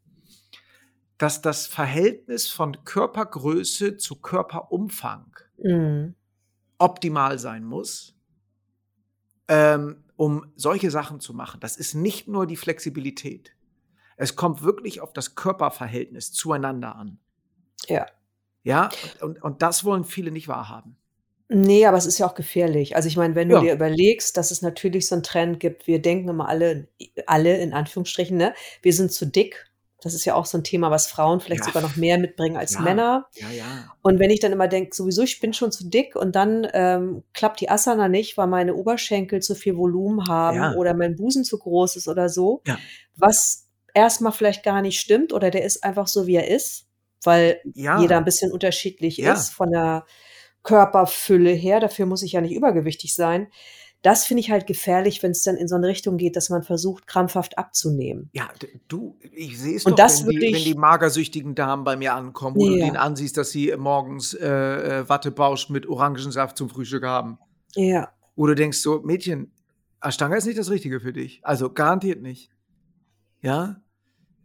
dass das Verhältnis von Körpergröße zu Körperumfang Mhm. optimal sein muss, ähm, um solche Sachen zu machen. Das ist nicht nur die Flexibilität. Es kommt wirklich auf das Körperverhältnis zueinander an. Ja. Ja, und, und, das wollen viele nicht wahrhaben. Nee, aber es ist ja auch gefährlich. Also ich meine, wenn du Ja. dir überlegst, dass es natürlich so einen Trend gibt, wir denken immer alle, alle in Anführungsstrichen, ne, wir sind zu dick. Das ist ja auch so ein Thema, was Frauen vielleicht Ja. sogar noch mehr mitbringen als Ja. Männer. Ja, ja. Und wenn ich dann immer denke, sowieso, ich bin schon zu dick und dann ähm, klappt die Asana nicht, weil meine Oberschenkel zu viel Volumen haben oder mein Busen zu groß ist oder so, was erstmal vielleicht gar nicht stimmt oder der ist einfach so, wie er ist, weil Ja. jeder ein bisschen unterschiedlich Ja. ist von der Körperfülle her. Dafür muss ich ja nicht übergewichtig sein. Das finde ich halt gefährlich, wenn es dann in so eine Richtung geht, dass man versucht, krampfhaft abzunehmen. Ja, du, ich sehe es Und doch, das wenn, die, wirklich- wenn die magersüchtigen Damen bei mir ankommen, wo du Ja. denen ansiehst, dass sie morgens äh, äh, Wattebausch mit Orangensaft zum Frühstück haben. Ja. Wo du denkst, so, Mädchen, Ashtanga ist nicht das Richtige für dich. Also garantiert nicht. Ja?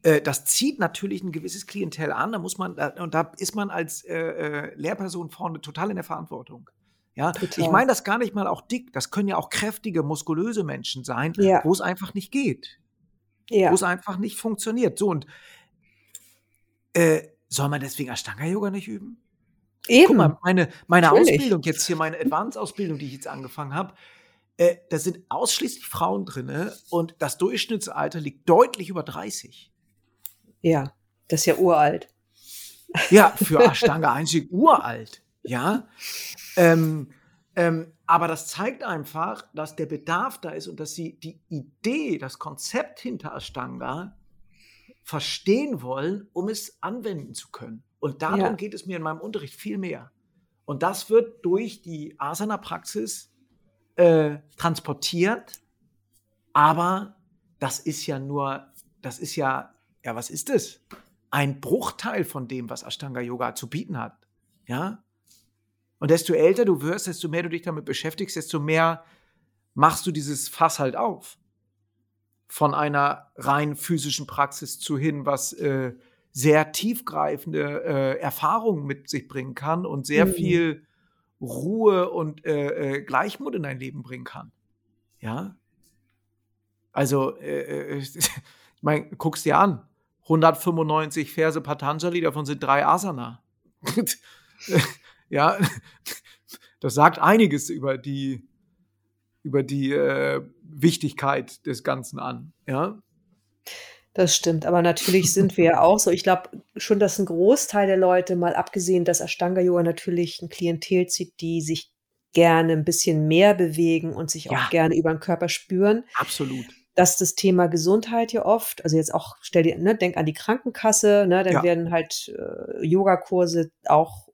Äh, das zieht natürlich ein gewisses Klientel an, da muss man, da- und da ist man als äh, äh, Lehrperson vorne total in der Verantwortung. Ja, Total. ich meine das gar nicht mal auch dick. Das können ja auch kräftige, muskulöse Menschen sein, Ja. wo es einfach nicht geht Ja. wo es einfach nicht funktioniert. So und äh, soll man deswegen Ashtanga-Yoga nicht üben? Eben. Guck mal, meine, meine Natürlich. Ausbildung jetzt hier, meine Advanced-Ausbildung, die ich jetzt angefangen habe, äh, da sind ausschließlich Frauen drinne und das Durchschnittsalter liegt deutlich über 30. Ja. Das ist ja uralt. Ja, für Ashtanga-Einstieg uralt. Ja. Ähm, ähm, aber das zeigt einfach, dass der Bedarf da ist und dass sie die Idee, das Konzept hinter Ashtanga verstehen wollen, um es anwenden zu können. Und darum Ja. geht es mir in meinem Unterricht viel mehr. Und das wird durch die Asana-Praxis äh, transportiert. Aber das ist ja nur, das ist ja, ja, was ist es? Ein Bruchteil von dem, was Ashtanga Yoga zu bieten hat. Ja? Und desto älter du wirst, desto mehr du dich damit beschäftigst, desto mehr machst du dieses Fass halt auf. Von einer rein physischen Praxis zu hin, was äh, sehr tiefgreifende äh, Erfahrungen mit sich bringen kann und sehr Mhm. viel Ruhe und äh, äh, Gleichmut in dein Leben bringen kann. Ja. Also, äh, äh, ich meine, guck's dir an. 195 Verse Patanjali, davon sind drei Asana. ja, das sagt einiges über die, über die äh, Wichtigkeit des Ganzen an. Ja, Das stimmt, aber natürlich sind wir ja auch so. Ich glaube schon, dass ein Großteil der Leute, mal abgesehen, dass Ashtanga-Yoga natürlich ein Klientel zieht, die sich gerne ein bisschen mehr bewegen und sich Ja. auch gerne über den Körper spüren, absolut. Dass das Thema Gesundheit ja oft, also jetzt auch, stell dir, ne, denk an die Krankenkasse, ne, dann Ja. werden halt äh, Yogakurse auch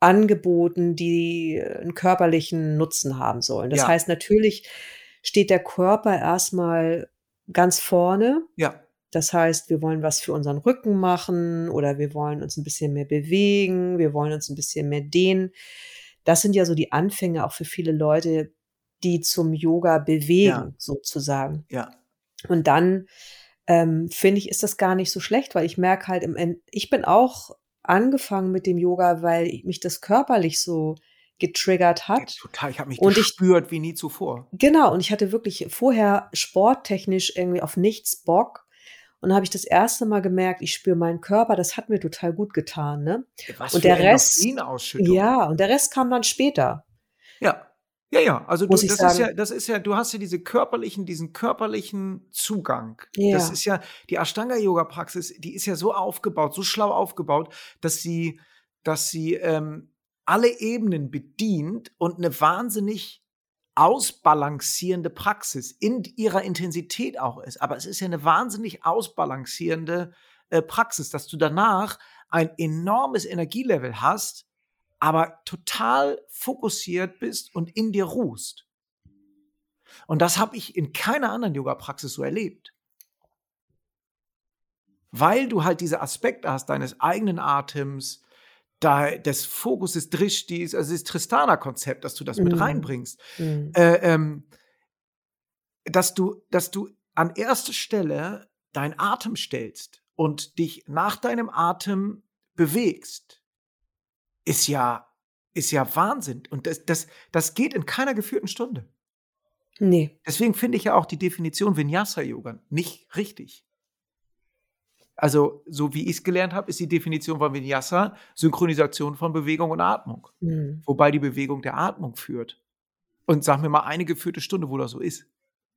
angeboten, die äh, einen körperlichen Nutzen haben sollen. Das Ja. heißt, natürlich steht der Körper erstmal ganz vorne. Ja, Das heißt, wir wollen was für unseren Rücken machen oder wir wollen uns ein bisschen mehr bewegen, wir wollen uns ein bisschen mehr dehnen. Das sind ja so die Anfänge auch für viele Leute, die zum Yoga bewegen, Ja. sozusagen. ja, Und dann ähm, finde ich, ist das gar nicht so schlecht, weil ich merke halt im End, ich bin auch angefangen mit dem Yoga, weil mich das körperlich so getriggert hat. total. Ich habe mich Und ich- gespürt wie nie zuvor. Genau, und ich hatte wirklich vorher sporttechnisch irgendwie auf nichts Bock. Und habe ich das erste Mal gemerkt, ich spüre meinen Körper, das hat mir total gut getan. Ne? Was Und für der Rest-. Ja, und der Rest kam dann später. Ja. Ja, ja, also du, das ist sagen. ja, das ist ja, du hast ja diese körperlichen, diesen körperlichen Zugang. Ja. Das ist ja, die Ashtanga-Yoga-Praxis, die ist ja so aufgebaut, so schlau aufgebaut, dass sie, dass sie ähm, alle Ebenen bedient und eine wahnsinnig ausbalancierende Praxis in ihrer Intensität auch ist. Aber es ist ja eine wahnsinnig ausbalancierende äh, Praxis, dass du danach ein enormes Energielevel hast, aber total fokussiert bist und in dir ruhst. Und das habe ich in keiner anderen Yoga-Praxis so erlebt. Weil du halt diese Aspekte hast deines eigenen Atems, da, des Fokus des Drishtis, also das Tristana-Konzept, dass du das mit Mhm. reinbringst, Mhm. äh, ähm, dass du, dass du an erste Stelle deinen Atem stellst und dich nach deinem Atem bewegst, ist ja, ist ja Wahnsinn. Und das, das, das geht in keiner geführten Stunde. Nee. Deswegen finde ich ja auch die Definition Vinyasa-Yoga nicht richtig. Also, so wie ich es gelernt habe, ist die Definition von Vinyasa Synchronisation von Bewegung und Atmung. Mhm. Wobei die Bewegung der Atmung führt. Und sag mir mal eine geführte Stunde, wo das so ist.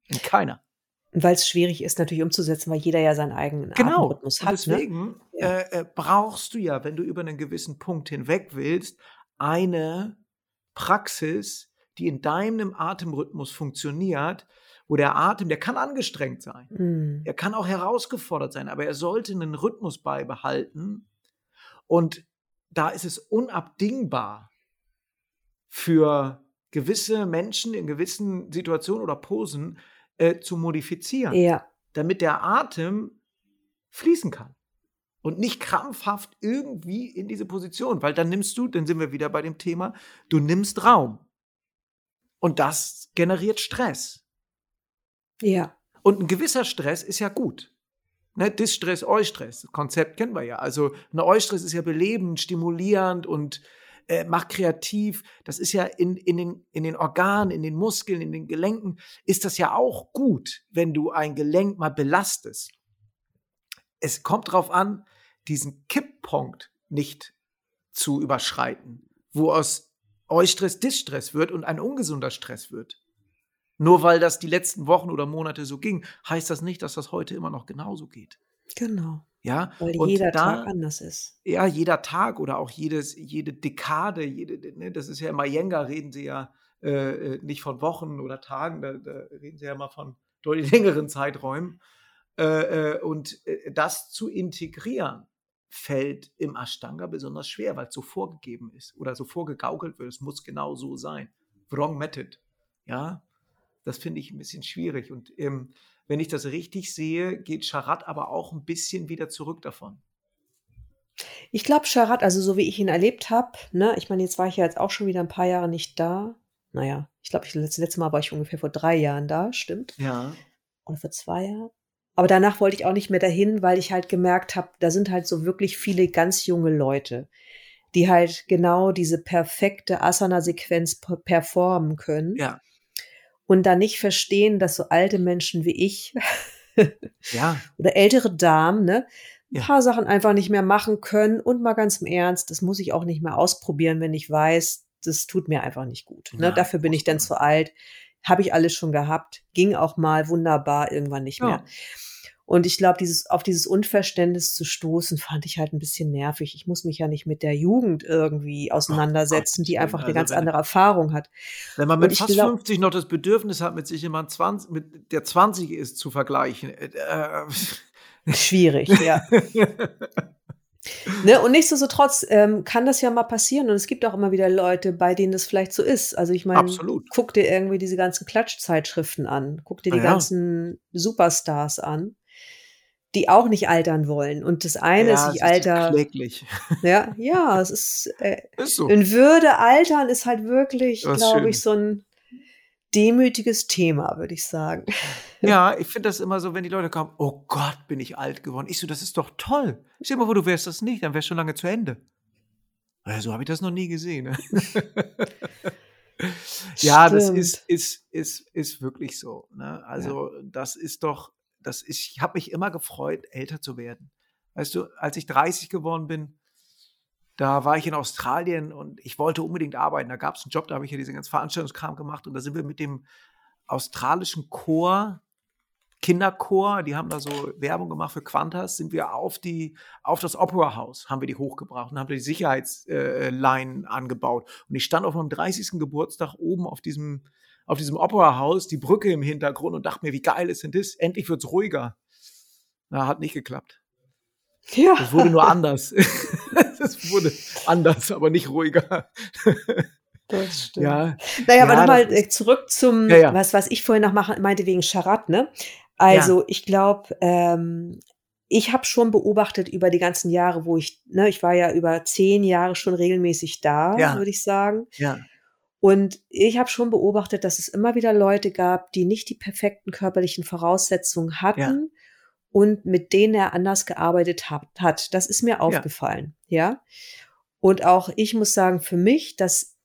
In keiner. Weil es schwierig ist, natürlich umzusetzen, weil jeder ja seinen eigenen Genau. Atemrhythmus Und hat. Ne? deswegen Ja. äh, äh, brauchst du ja, wenn du über einen gewissen Punkt hinweg willst, eine Praxis, die in deinem Atemrhythmus funktioniert, wo der Atem, der kann angestrengt sein. Mhm. Er kann auch herausgefordert sein, aber er sollte einen Rhythmus beibehalten. Und da ist es unabdingbar für gewisse Menschen in gewissen Situationen oder Posen äh, zu modifizieren, Ja. damit der Atem fließen kann. Und nicht krampfhaft irgendwie in diese Position, weil dann nimmst du, dann sind wir wieder bei dem Thema, du nimmst Raum. Und das generiert Stress. Ja. Und ein gewisser Stress ist ja gut. Ne, Distress, Eustress, Konzept kennen wir ja. Also ein Eustress ist ja belebend, stimulierend und äh, macht kreativ. Das ist ja in, in, den, in den Organen, in den Muskeln, in den Gelenken, ist das ja auch gut, wenn du ein Gelenk mal belastest. Es kommt darauf an, diesen Kipppunkt nicht zu überschreiten, wo aus Eustress Distress wird und ein ungesunder Stress wird. Nur weil das die letzten Wochen oder Monate so ging, heißt das nicht, dass das heute immer noch genauso geht. Genau. Ja, Weil und jeder da, Tag anders ist. ja, jeder Tag oder auch jedes, jede Dekade, jede, ne, das ist ja immer Jenga, reden sie ja äh, äh, nicht von Wochen oder Tagen, da, da reden sie ja mal von deutlich längeren Zeiträumen. Äh, äh, und äh, das zu integrieren, fällt im Ashtanga besonders schwer, weil es so vorgegeben ist oder so vorgegaukelt wird. Es muss genau so sein. Wrong method. Ja, das finde ich ein bisschen schwierig. Und ähm, wenn ich das richtig sehe, geht Charat aber auch ein bisschen wieder zurück davon. Ich glaube, Charat, also so wie ich ihn erlebt habe, ne, ich meine, jetzt war ich ja jetzt auch schon wieder ein paar Jahre nicht da. Naja, ich glaube, das letzte Mal war ich ungefähr vor drei Jahren da, stimmt. Ja. Oder vor zwei Jahren. Aber danach wollte ich auch nicht mehr dahin, weil ich halt gemerkt habe, da sind halt so wirklich viele ganz junge Leute, die halt genau diese perfekte Asana-Sequenz per- performen können Ja. Und dann nicht verstehen, dass so alte Menschen wie ich Ja. oder ältere Damen, ne, ein Ja. paar Sachen einfach nicht mehr machen können und mal ganz im Ernst, das muss ich auch nicht mehr ausprobieren, wenn ich weiß, das tut mir einfach nicht gut. Ne? Nein, Dafür bin ich dann zu alt. Habe ich alles schon gehabt, ging auch mal wunderbar, irgendwann nicht Ja. mehr. Und ich glaube, dieses, auf dieses Unverständnis zu stoßen, fand ich halt ein bisschen nervig. Ich muss mich ja nicht mit der Jugend irgendwie auseinandersetzen, die Gottes einfach Willen, eine also ganz wenn- andere Erfahrung hat. Wenn man mit fast glaub- 50 noch das Bedürfnis hat, mit sich jemand 20, mit der 20 ist, zu vergleichen. Äh, Schwierig, ja. Ne? Und nichtsdestotrotz ähm, kann das ja mal passieren. Und es gibt auch immer wieder Leute, bei denen das vielleicht so ist. Also ich meine, guck dir irgendwie diese ganzen Klatschzeitschriften an, guck dir die Na ja. ganzen Superstars an, die auch nicht altern wollen. Und das eine ja, ist, ich alter, kläglich. ja, ja, es ist, äh, Ist so. in Würde altern ist halt wirklich, glaube ich, so ein demütiges Thema, würde ich sagen. Ja, ich finde das immer so, wenn die Leute kommen, oh Gott, bin ich alt geworden. Ich so, das ist doch toll. Stell dir mal vor, du wärst das nicht, dann wärst du schon lange zu Ende. Ja, so habe ich das noch nie gesehen. Ne? ja, das ist, ist, ist, ist wirklich so. Ne? Also, das ist doch, das ist, ich habe mich immer gefreut, älter zu werden. Weißt du, als ich 30 geworden bin, da war ich in Australien und ich wollte unbedingt arbeiten. Da gab es einen Job, da habe ich ja diesen ganzen Veranstaltungskram gemacht und da sind wir mit dem australischen Chor, Kinderchor, die haben da so Werbung gemacht für Qantas, sind wir auf die, auf das Opera House, haben wir die hochgebracht und haben da die Sicherheitsleinen angebaut. Und ich stand auf meinem 30. Geburtstag oben auf diesem, auf diesem Opera House die Brücke im Hintergrund und dachte mir, wie geil ist denn das? Endlich wird's ruhiger. Na, hat nicht geklappt. Ja. Es wurde nur anders. Es wurde anders, aber nicht ruhiger. Das stimmt. Ja, Naja, aber Ja, nochmal das ist- äh, zurück zum, Ja, ja. was, was ich vorhin noch machen, meinte wegen Charat, ne? Also ich glaube, ähm, ich habe schon beobachtet über die ganzen Jahre, wo ich, ne, ich war ja über zehn Jahre schon regelmäßig da, würde ich sagen. ja, Und ich habe schon beobachtet, dass es immer wieder Leute gab, die nicht die perfekten körperlichen Voraussetzungen hatten und mit denen er anders gearbeitet hat. hat. Das ist mir aufgefallen, ja. Und auch ich muss sagen, für mich, dass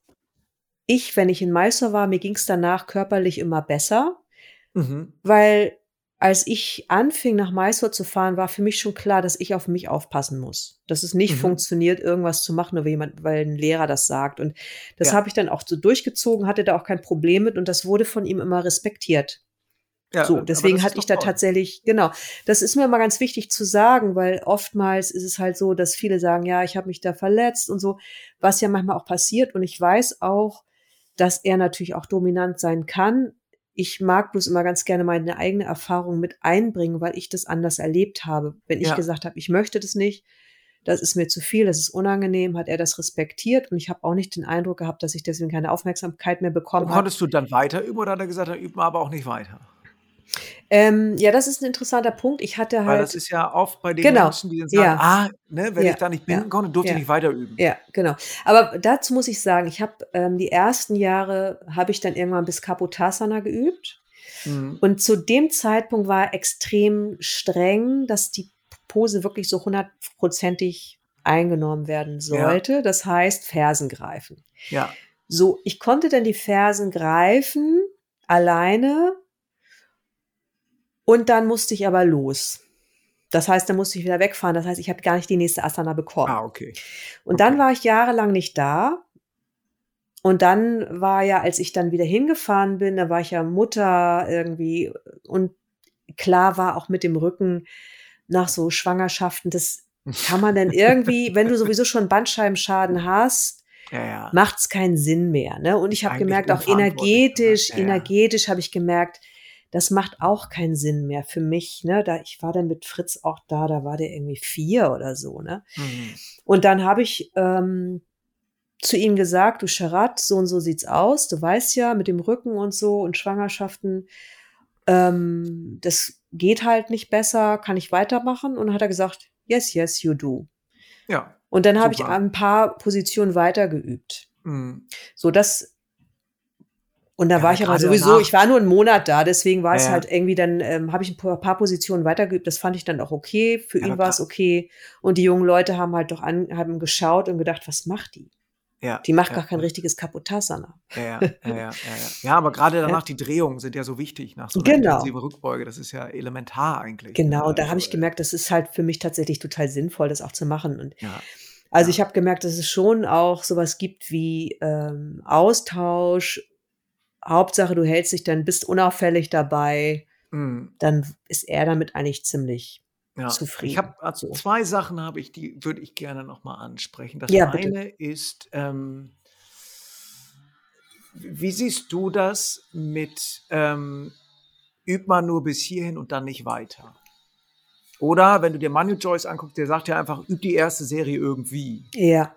ich, wenn ich in Meister war, mir ging es danach körperlich immer besser, mhm. weil als ich anfing, nach Mysore zu fahren, war für mich schon klar, dass ich auf mich aufpassen muss. Dass es nicht Mhm. funktioniert, irgendwas zu machen, nur weil jemand, weil ein Lehrer das sagt. Und das Ja. habe ich dann auch so durchgezogen, hatte da auch kein Problem mit und das wurde von ihm immer respektiert. ja so, deswegen hatte ich da toll. tatsächlich, genau, das ist mir immer ganz wichtig zu sagen, weil oftmals ist es halt so, dass viele sagen, ja, ich habe mich da verletzt und so, was ja manchmal auch passiert. Und ich weiß auch, dass er natürlich auch dominant sein kann. Ich mag bloß immer ganz gerne meine eigene Erfahrung mit einbringen, weil ich das anders erlebt habe. Wenn ich Ja. gesagt habe, ich möchte das nicht, das ist mir zu viel, das ist unangenehm, hat er das respektiert und ich habe auch nicht den Eindruck gehabt, dass ich deswegen keine Aufmerksamkeit mehr bekommen habe. konntest du dann weiter üben oder hat er gesagt, dann üben wir aber auch nicht weiter? Ähm, ja, das ist ein interessanter Punkt. Ich hatte Weil halt das ist ja oft bei den Genau. Menschen, die dann sagen, Ja. ah, ne, wenn Ja. ich da nicht Ja. binden konnte, durfte Ja. ich nicht weiter üben. Ja, genau. Aber dazu muss ich sagen, ich habe ähm, die ersten Jahre habe ich dann irgendwann bis Kapotasana geübt. Mhm. Und zu dem Zeitpunkt war extrem streng, dass die Pose wirklich so hundertprozentig eingenommen werden sollte. Das heißt, Fersen greifen. Ja, So, ich konnte dann die Fersen greifen, alleine. Und dann musste ich aber los. Das heißt, dann musste ich wieder wegfahren. Das heißt, ich habe gar nicht die nächste Asana bekommen. ah, okay. Und dann Okay. war ich jahrelang nicht da. Und dann war ja, als ich dann wieder hingefahren bin, da war ich ja Mutter irgendwie. Und klar war auch mit dem Rücken nach so Schwangerschaften, das kann man dann irgendwie, wenn du sowieso schon Bandscheibenschaden hast, Ja, ja. macht es keinen Sinn mehr. Ne? Und ich habe gemerkt, auch energetisch, ne? Ja, ja. energetisch habe ich gemerkt, das macht auch keinen Sinn mehr für mich. Ne? Da, ich war dann mit Fritz auch da, da war der irgendwie vier oder so. Ne? Mhm. Und dann habe ich ähm, zu ihm gesagt, du Charat, so und so sieht's aus. Du weißt ja, mit dem Rücken und so und Schwangerschaften, ähm, das geht halt nicht besser, kann ich weitermachen? Und dann hat er gesagt, yes, yes, you do. Ja. Und dann habe ich ein paar Positionen weitergeübt. Mhm. So, das. Und da Ja, war ich aber sowieso, danach- ich war nur einen Monat da, deswegen war es Ja, ja. halt irgendwie dann, ähm, habe ich ein paar, paar Positionen weitergeübt. Das fand ich dann auch okay. Für ihn war es okay. Und die jungen Leute haben halt doch an, haben geschaut und gedacht, was macht die? Ja, Die macht ja, gar kein ja. richtiges Kapotasana. Ja, ja, ja, ja, ja, aber gerade danach die Drehungen sind ja so wichtig nach so einer Genau. intensiven Rückbeuge. Das ist ja elementar eigentlich. Genau, ne? da habe ich Also, gemerkt, das ist halt für mich tatsächlich total sinnvoll, das auch zu machen. Und Ja, also ich habe gemerkt, dass es schon auch sowas gibt wie ähm, Austausch. Hauptsache, du hältst dich dann, bist unauffällig dabei. mhm. Dann ist er damit eigentlich ziemlich ja. zufrieden. Ich habe also So. zwei Sachen habe ich, die würde ich gerne nochmal ansprechen. Das Ja, bitte. eine ist, ähm, wie siehst du das mit ähm, übt man nur bis hierhin und dann nicht weiter? Oder wenn du dir Manu Joyce anguckst, der sagt ja einfach, üb die erste Serie irgendwie. Ja.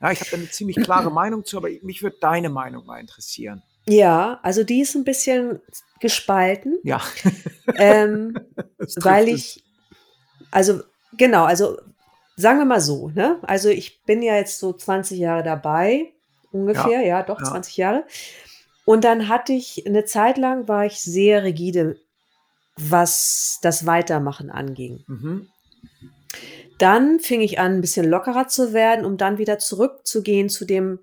Ja, ich habe da eine ziemlich klare Meinung zu, aber mich würde deine Meinung mal interessieren. Ja, also die ist ein bisschen gespalten, Ja. ähm, weil ich, also genau, also sagen wir mal so, ne? Also ich bin ja jetzt so 20 Jahre dabei, ungefähr, ja, doch ja. 20 Jahre. Und dann hatte ich eine Zeit lang war ich sehr rigide, was das Weitermachen anging. Mhm. Dann fing ich an, ein bisschen lockerer zu werden, um dann wieder zurückzugehen zu dem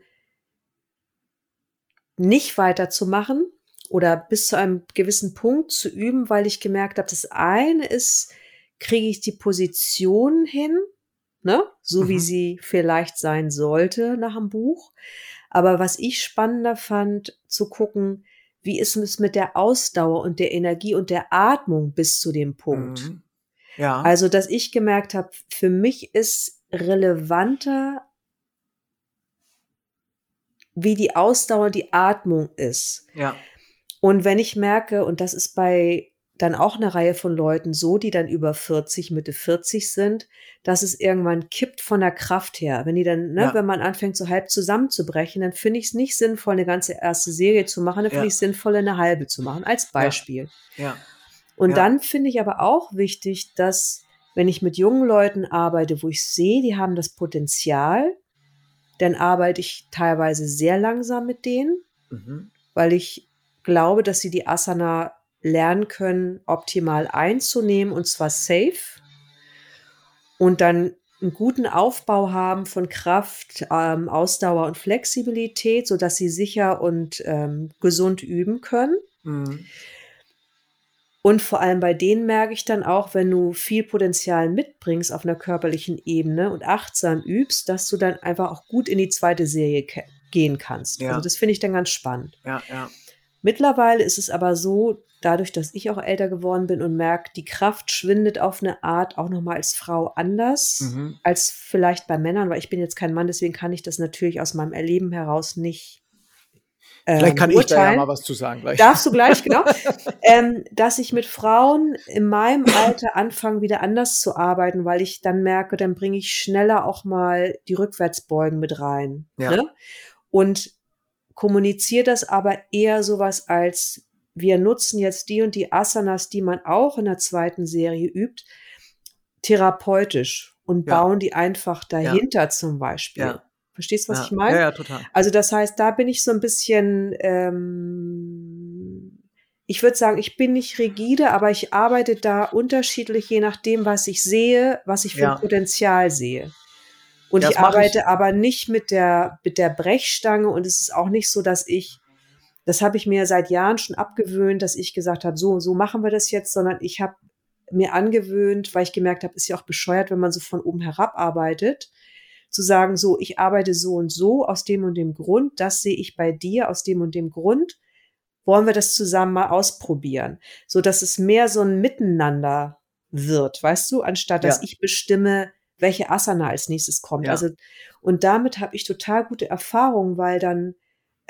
nicht weiterzumachen oder bis zu einem gewissen Punkt zu üben, weil ich gemerkt habe, das eine ist, kriege ich die Position hin, ne, so wie Mhm. sie vielleicht sein sollte nach dem Buch. Aber was ich spannender fand, zu gucken, wie ist es mit der Ausdauer und der Energie und der Atmung bis zu dem Punkt. Mhm. Ja. Also, dass ich gemerkt habe, für mich ist relevanter, wie die Ausdauer, die Atmung ist. ja. Und wenn ich merke, und das ist bei dann auch eine Reihe von Leuten so, die dann über 40, Mitte 40 sind, dass es irgendwann kippt von der Kraft her. Wenn die dann, ne, Ja. wenn man anfängt, so halb zusammenzubrechen, dann finde ich es nicht sinnvoll, eine ganze erste Serie zu machen, dann Ja. finde ich es sinnvoll, eine halbe zu machen, als Beispiel. Ja. Und Ja. dann finde ich aber auch wichtig, dass wenn ich mit jungen Leuten arbeite, wo ich sehe, die haben das Potenzial, dann arbeite ich teilweise sehr langsam mit denen, Mhm. weil ich glaube, dass sie die Asana lernen können, optimal einzunehmen und zwar safe und dann einen guten Aufbau haben von Kraft, ähm, Ausdauer und Flexibilität, sodass sie sicher und ähm, gesund üben können. Mhm. Und vor allem bei denen merke ich dann auch, wenn du viel Potenzial mitbringst auf einer körperlichen Ebene und achtsam übst, dass du dann einfach auch gut in die zweite Serie gehen kannst. Ja. Also das finde ich dann ganz spannend. Ja, ja. Mittlerweile ist es aber so, dadurch, dass ich auch älter geworden bin und merke, die Kraft schwindet auf eine Art auch nochmal als Frau anders Mhm. als vielleicht bei Männern, weil ich bin jetzt kein Mann, deswegen kann ich das natürlich aus meinem Erleben heraus nicht. Ähm, Vielleicht kann ich da ja mal was zu sagen gleich. Darfst du gleich, genau. ähm, dass ich mit Frauen in meinem Alter anfange, wieder anders zu arbeiten, weil ich dann merke, dann bringe ich schneller auch mal die Rückwärtsbeugen mit rein. Ja. Ne? Und kommuniziere das aber eher sowas als, wir nutzen jetzt die und die Asanas, die man auch in der zweiten Serie übt, therapeutisch und Ja. bauen die einfach dahinter zum Beispiel. Ja. Verstehst du, was ja. ich meine? Ja, ja, total. Also das heißt, da bin ich so ein bisschen, ähm, ich würde sagen, ich bin nicht rigide, aber ich arbeite da unterschiedlich, je nachdem, was ich sehe, was ich für Ja. Potenzial sehe. Und ich arbeite ich. aber nicht mit der, mit der Brechstange und es ist auch nicht so, dass ich, das habe ich mir seit Jahren schon abgewöhnt, dass ich gesagt habe, so, so machen wir das jetzt, sondern ich habe mir angewöhnt, weil ich gemerkt habe, ist ja auch bescheuert, wenn man so von oben herab arbeitet, zu sagen, so, ich arbeite so und so aus dem und dem Grund, das sehe ich bei dir aus dem und dem Grund, wollen wir das zusammen mal ausprobieren, so dass es mehr so ein Miteinander wird, weißt du, anstatt dass Ja. ich bestimme, welche Asana als nächstes kommt. Ja. Also und damit habe ich total gute Erfahrungen, weil dann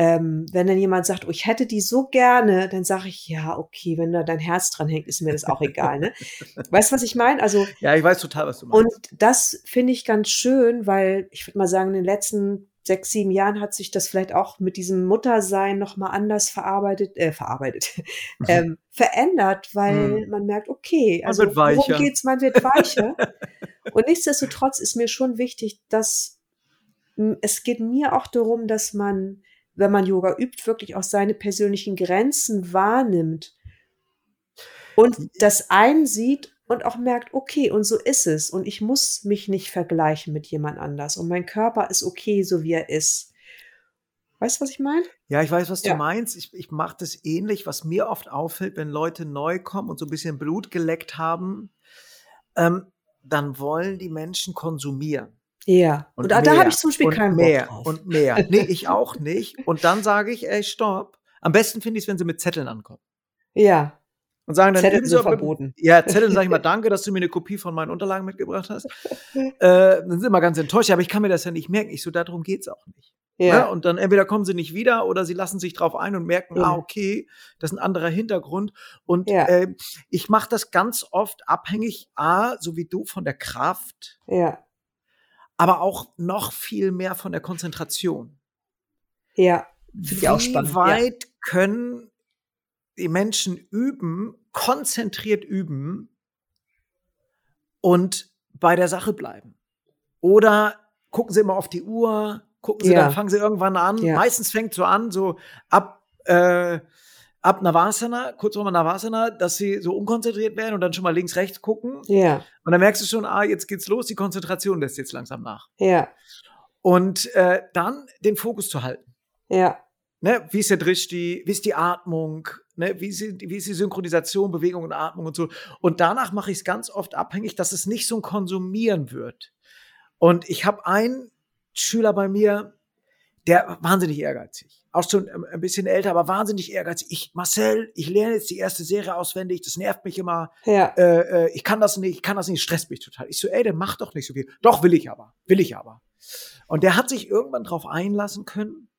ähm, wenn dann jemand sagt, oh, ich hätte die so gerne, dann sage ich, ja, okay, wenn da dein Herz dran hängt, ist mir das auch egal. Ne? Weißt du, was ich meine? Also, Ja, ich weiß total, was du meinst. und das finde ich ganz schön, weil ich würde mal sagen, in den letzten sechs, sieben Jahren hat sich das vielleicht auch mit diesem Muttersein nochmal anders verarbeitet, äh, verarbeitet, ähm, verändert, weil Mhm. man merkt, okay, also worum geht's? Man wird weicher. Und nichtsdestotrotz ist mir schon wichtig, dass es geht mir auch darum, dass man, wenn man Yoga übt, wirklich auch seine persönlichen Grenzen wahrnimmt und das einsieht und auch merkt, okay, und so ist es. Und ich muss mich nicht vergleichen mit jemand anders. Und mein Körper ist okay, so wie er ist. Weißt du, was ich meine? Ja, ich weiß, was Ja. du meinst. Ich, ich mache das ähnlich, was mir oft auffällt, wenn Leute neu kommen und so ein bisschen Blut geleckt haben, ähm, dann wollen die Menschen konsumieren. Ja. Und, da, da habe ich zum Beispiel und keinen mehr Bock drauf. und mehr. Nee, ich auch nicht. Und dann sage ich, ey, stopp. Am besten finde ich es, wenn sie mit Zetteln ankommen. ja, Und sagen dann, Zettel sind verboten. Ja, Zettel sage ich mal, danke, dass du mir eine Kopie von meinen Unterlagen mitgebracht hast. Äh, dann sind sie immer ganz enttäuscht, aber ich kann mir das ja nicht merken. Ich so, darum geht's auch nicht. Ja. Ne? Und dann entweder kommen sie nicht wieder oder sie lassen sich drauf ein und merken, Ja. ah, okay, das ist ein anderer Hintergrund. Und Ja. äh, ich mache das ganz oft abhängig, A, so wie du, von der Kraft, ja. Aber auch noch viel mehr von der Konzentration. Ja. Finde ich auch Wie spannend. Ja. weit können die Menschen üben, konzentriert üben und bei der Sache bleiben? Oder gucken sie immer auf die Uhr, gucken sie, Ja. dann fangen sie irgendwann an. Ja. Meistens fängt so an, so ab, äh, ab Navasana, kurz vor Navasana, dass sie so unkonzentriert werden und dann schon mal links, rechts gucken. Ja. Und dann merkst du schon, ah, jetzt geht's los, die Konzentration lässt jetzt langsam nach. Ja. Und äh, dann den Fokus zu halten. Ja. Ne, wie ist der Drishti, wie ist die Atmung, ne, wie, ist die, wie ist die Synchronisation, Bewegung und Atmung und so. Und danach mache ich es ganz oft abhängig, dass es nicht so ein Konsumieren wird. Und ich habe einen Schüler bei mir, der wahnsinnig ehrgeizig, auch schon ähm, ein bisschen älter, aber wahnsinnig ehrgeizig. Ich, Marcel, ich lerne jetzt die erste Serie auswendig, das nervt mich immer. Ja. Äh, äh, ich kann das nicht, ich kann das nicht, stresst mich total. Ich so, ey, der macht doch nicht so viel. Doch, will ich aber, will ich aber. Und der hat sich irgendwann drauf einlassen können,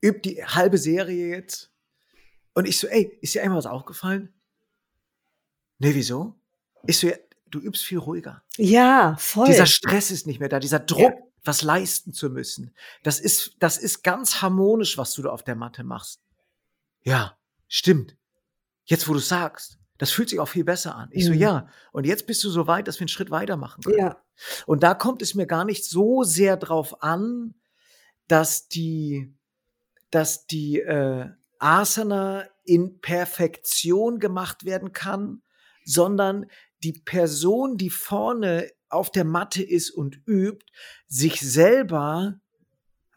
übt die halbe Serie jetzt Und ich so, ey, ist dir einmal was aufgefallen? Nee, wieso? Ich so, ja, du übst viel ruhiger. Ja, voll. Dieser Stress ist nicht mehr da, dieser Druck, was leisten zu müssen. Das ist, das ist ganz harmonisch, was du da auf der Matte machst. Ja, stimmt. Jetzt, wo du sagst, das fühlt sich auch viel besser an. Ich so, Mhm. ja. Und jetzt bist du so weit, dass wir einen Schritt weitermachen können. ja. Und da kommt es mir gar nicht so sehr drauf an, dass die, dass die äh, Asana in Perfektion gemacht werden kann, sondern die Person, die vorne auf der Matte ist und übt, sich selber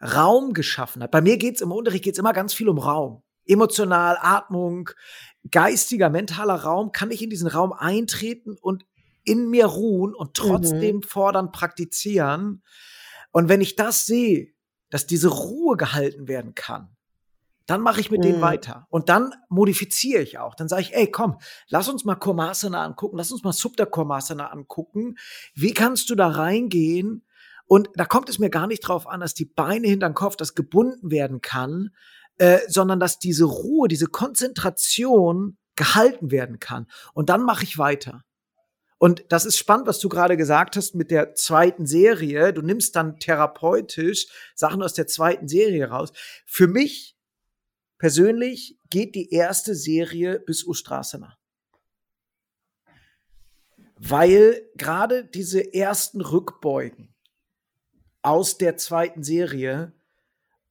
Raum geschaffen hat. Bei mir geht's im Unterricht geht's immer ganz viel um Raum. Emotional, Atmung, geistiger, mentaler Raum. Kann ich in diesen Raum eintreten und in mir ruhen und trotzdem fordern, praktizieren. Und wenn ich das sehe, dass diese Ruhe gehalten werden kann, dann mache ich mit denen Mhm. weiter. Und dann modifiziere ich auch. Dann sage ich, ey, komm, lass uns mal Kurmasana angucken, lass uns mal Subta Kurmasana angucken. Wie kannst du da reingehen? Und da kommt es mir gar nicht drauf an, dass die Beine hinter den Kopf, das gebunden werden kann, äh, sondern dass diese Ruhe, diese Konzentration gehalten werden kann. Und dann mache ich weiter. Und das ist spannend, was du gerade gesagt hast mit der zweiten Serie. Du nimmst dann therapeutisch Sachen aus der zweiten Serie raus. Für mich persönlich geht die erste Serie bis Ustrasana. Weil gerade diese ersten Rückbeugen aus der zweiten Serie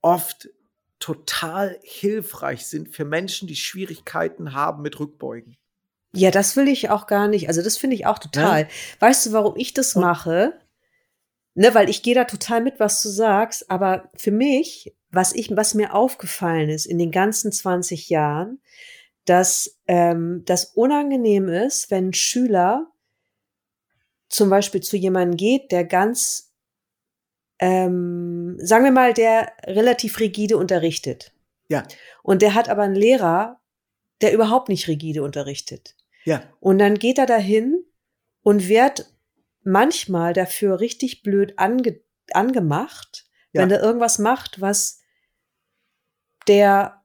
oft total hilfreich sind für Menschen, die Schwierigkeiten haben mit Rückbeugen. Ja, das will ich auch gar nicht. Also das finde ich auch total. Weißt du, warum ich das mache? Ne, weil ich gehe da total mit, was du sagst. Aber für mich, was ich, was mir aufgefallen ist in den ganzen 20 Jahren, dass ähm, das unangenehm ist, wenn ein Schüler zum Beispiel zu jemandem geht, der ganz, ähm, sagen wir mal, der relativ rigide unterrichtet. Ja, Und der hat aber einen Lehrer, der überhaupt nicht rigide unterrichtet. ja, Und dann geht er dahin und wird manchmal dafür richtig blöd ange angemacht, Ja. wenn er irgendwas macht, was der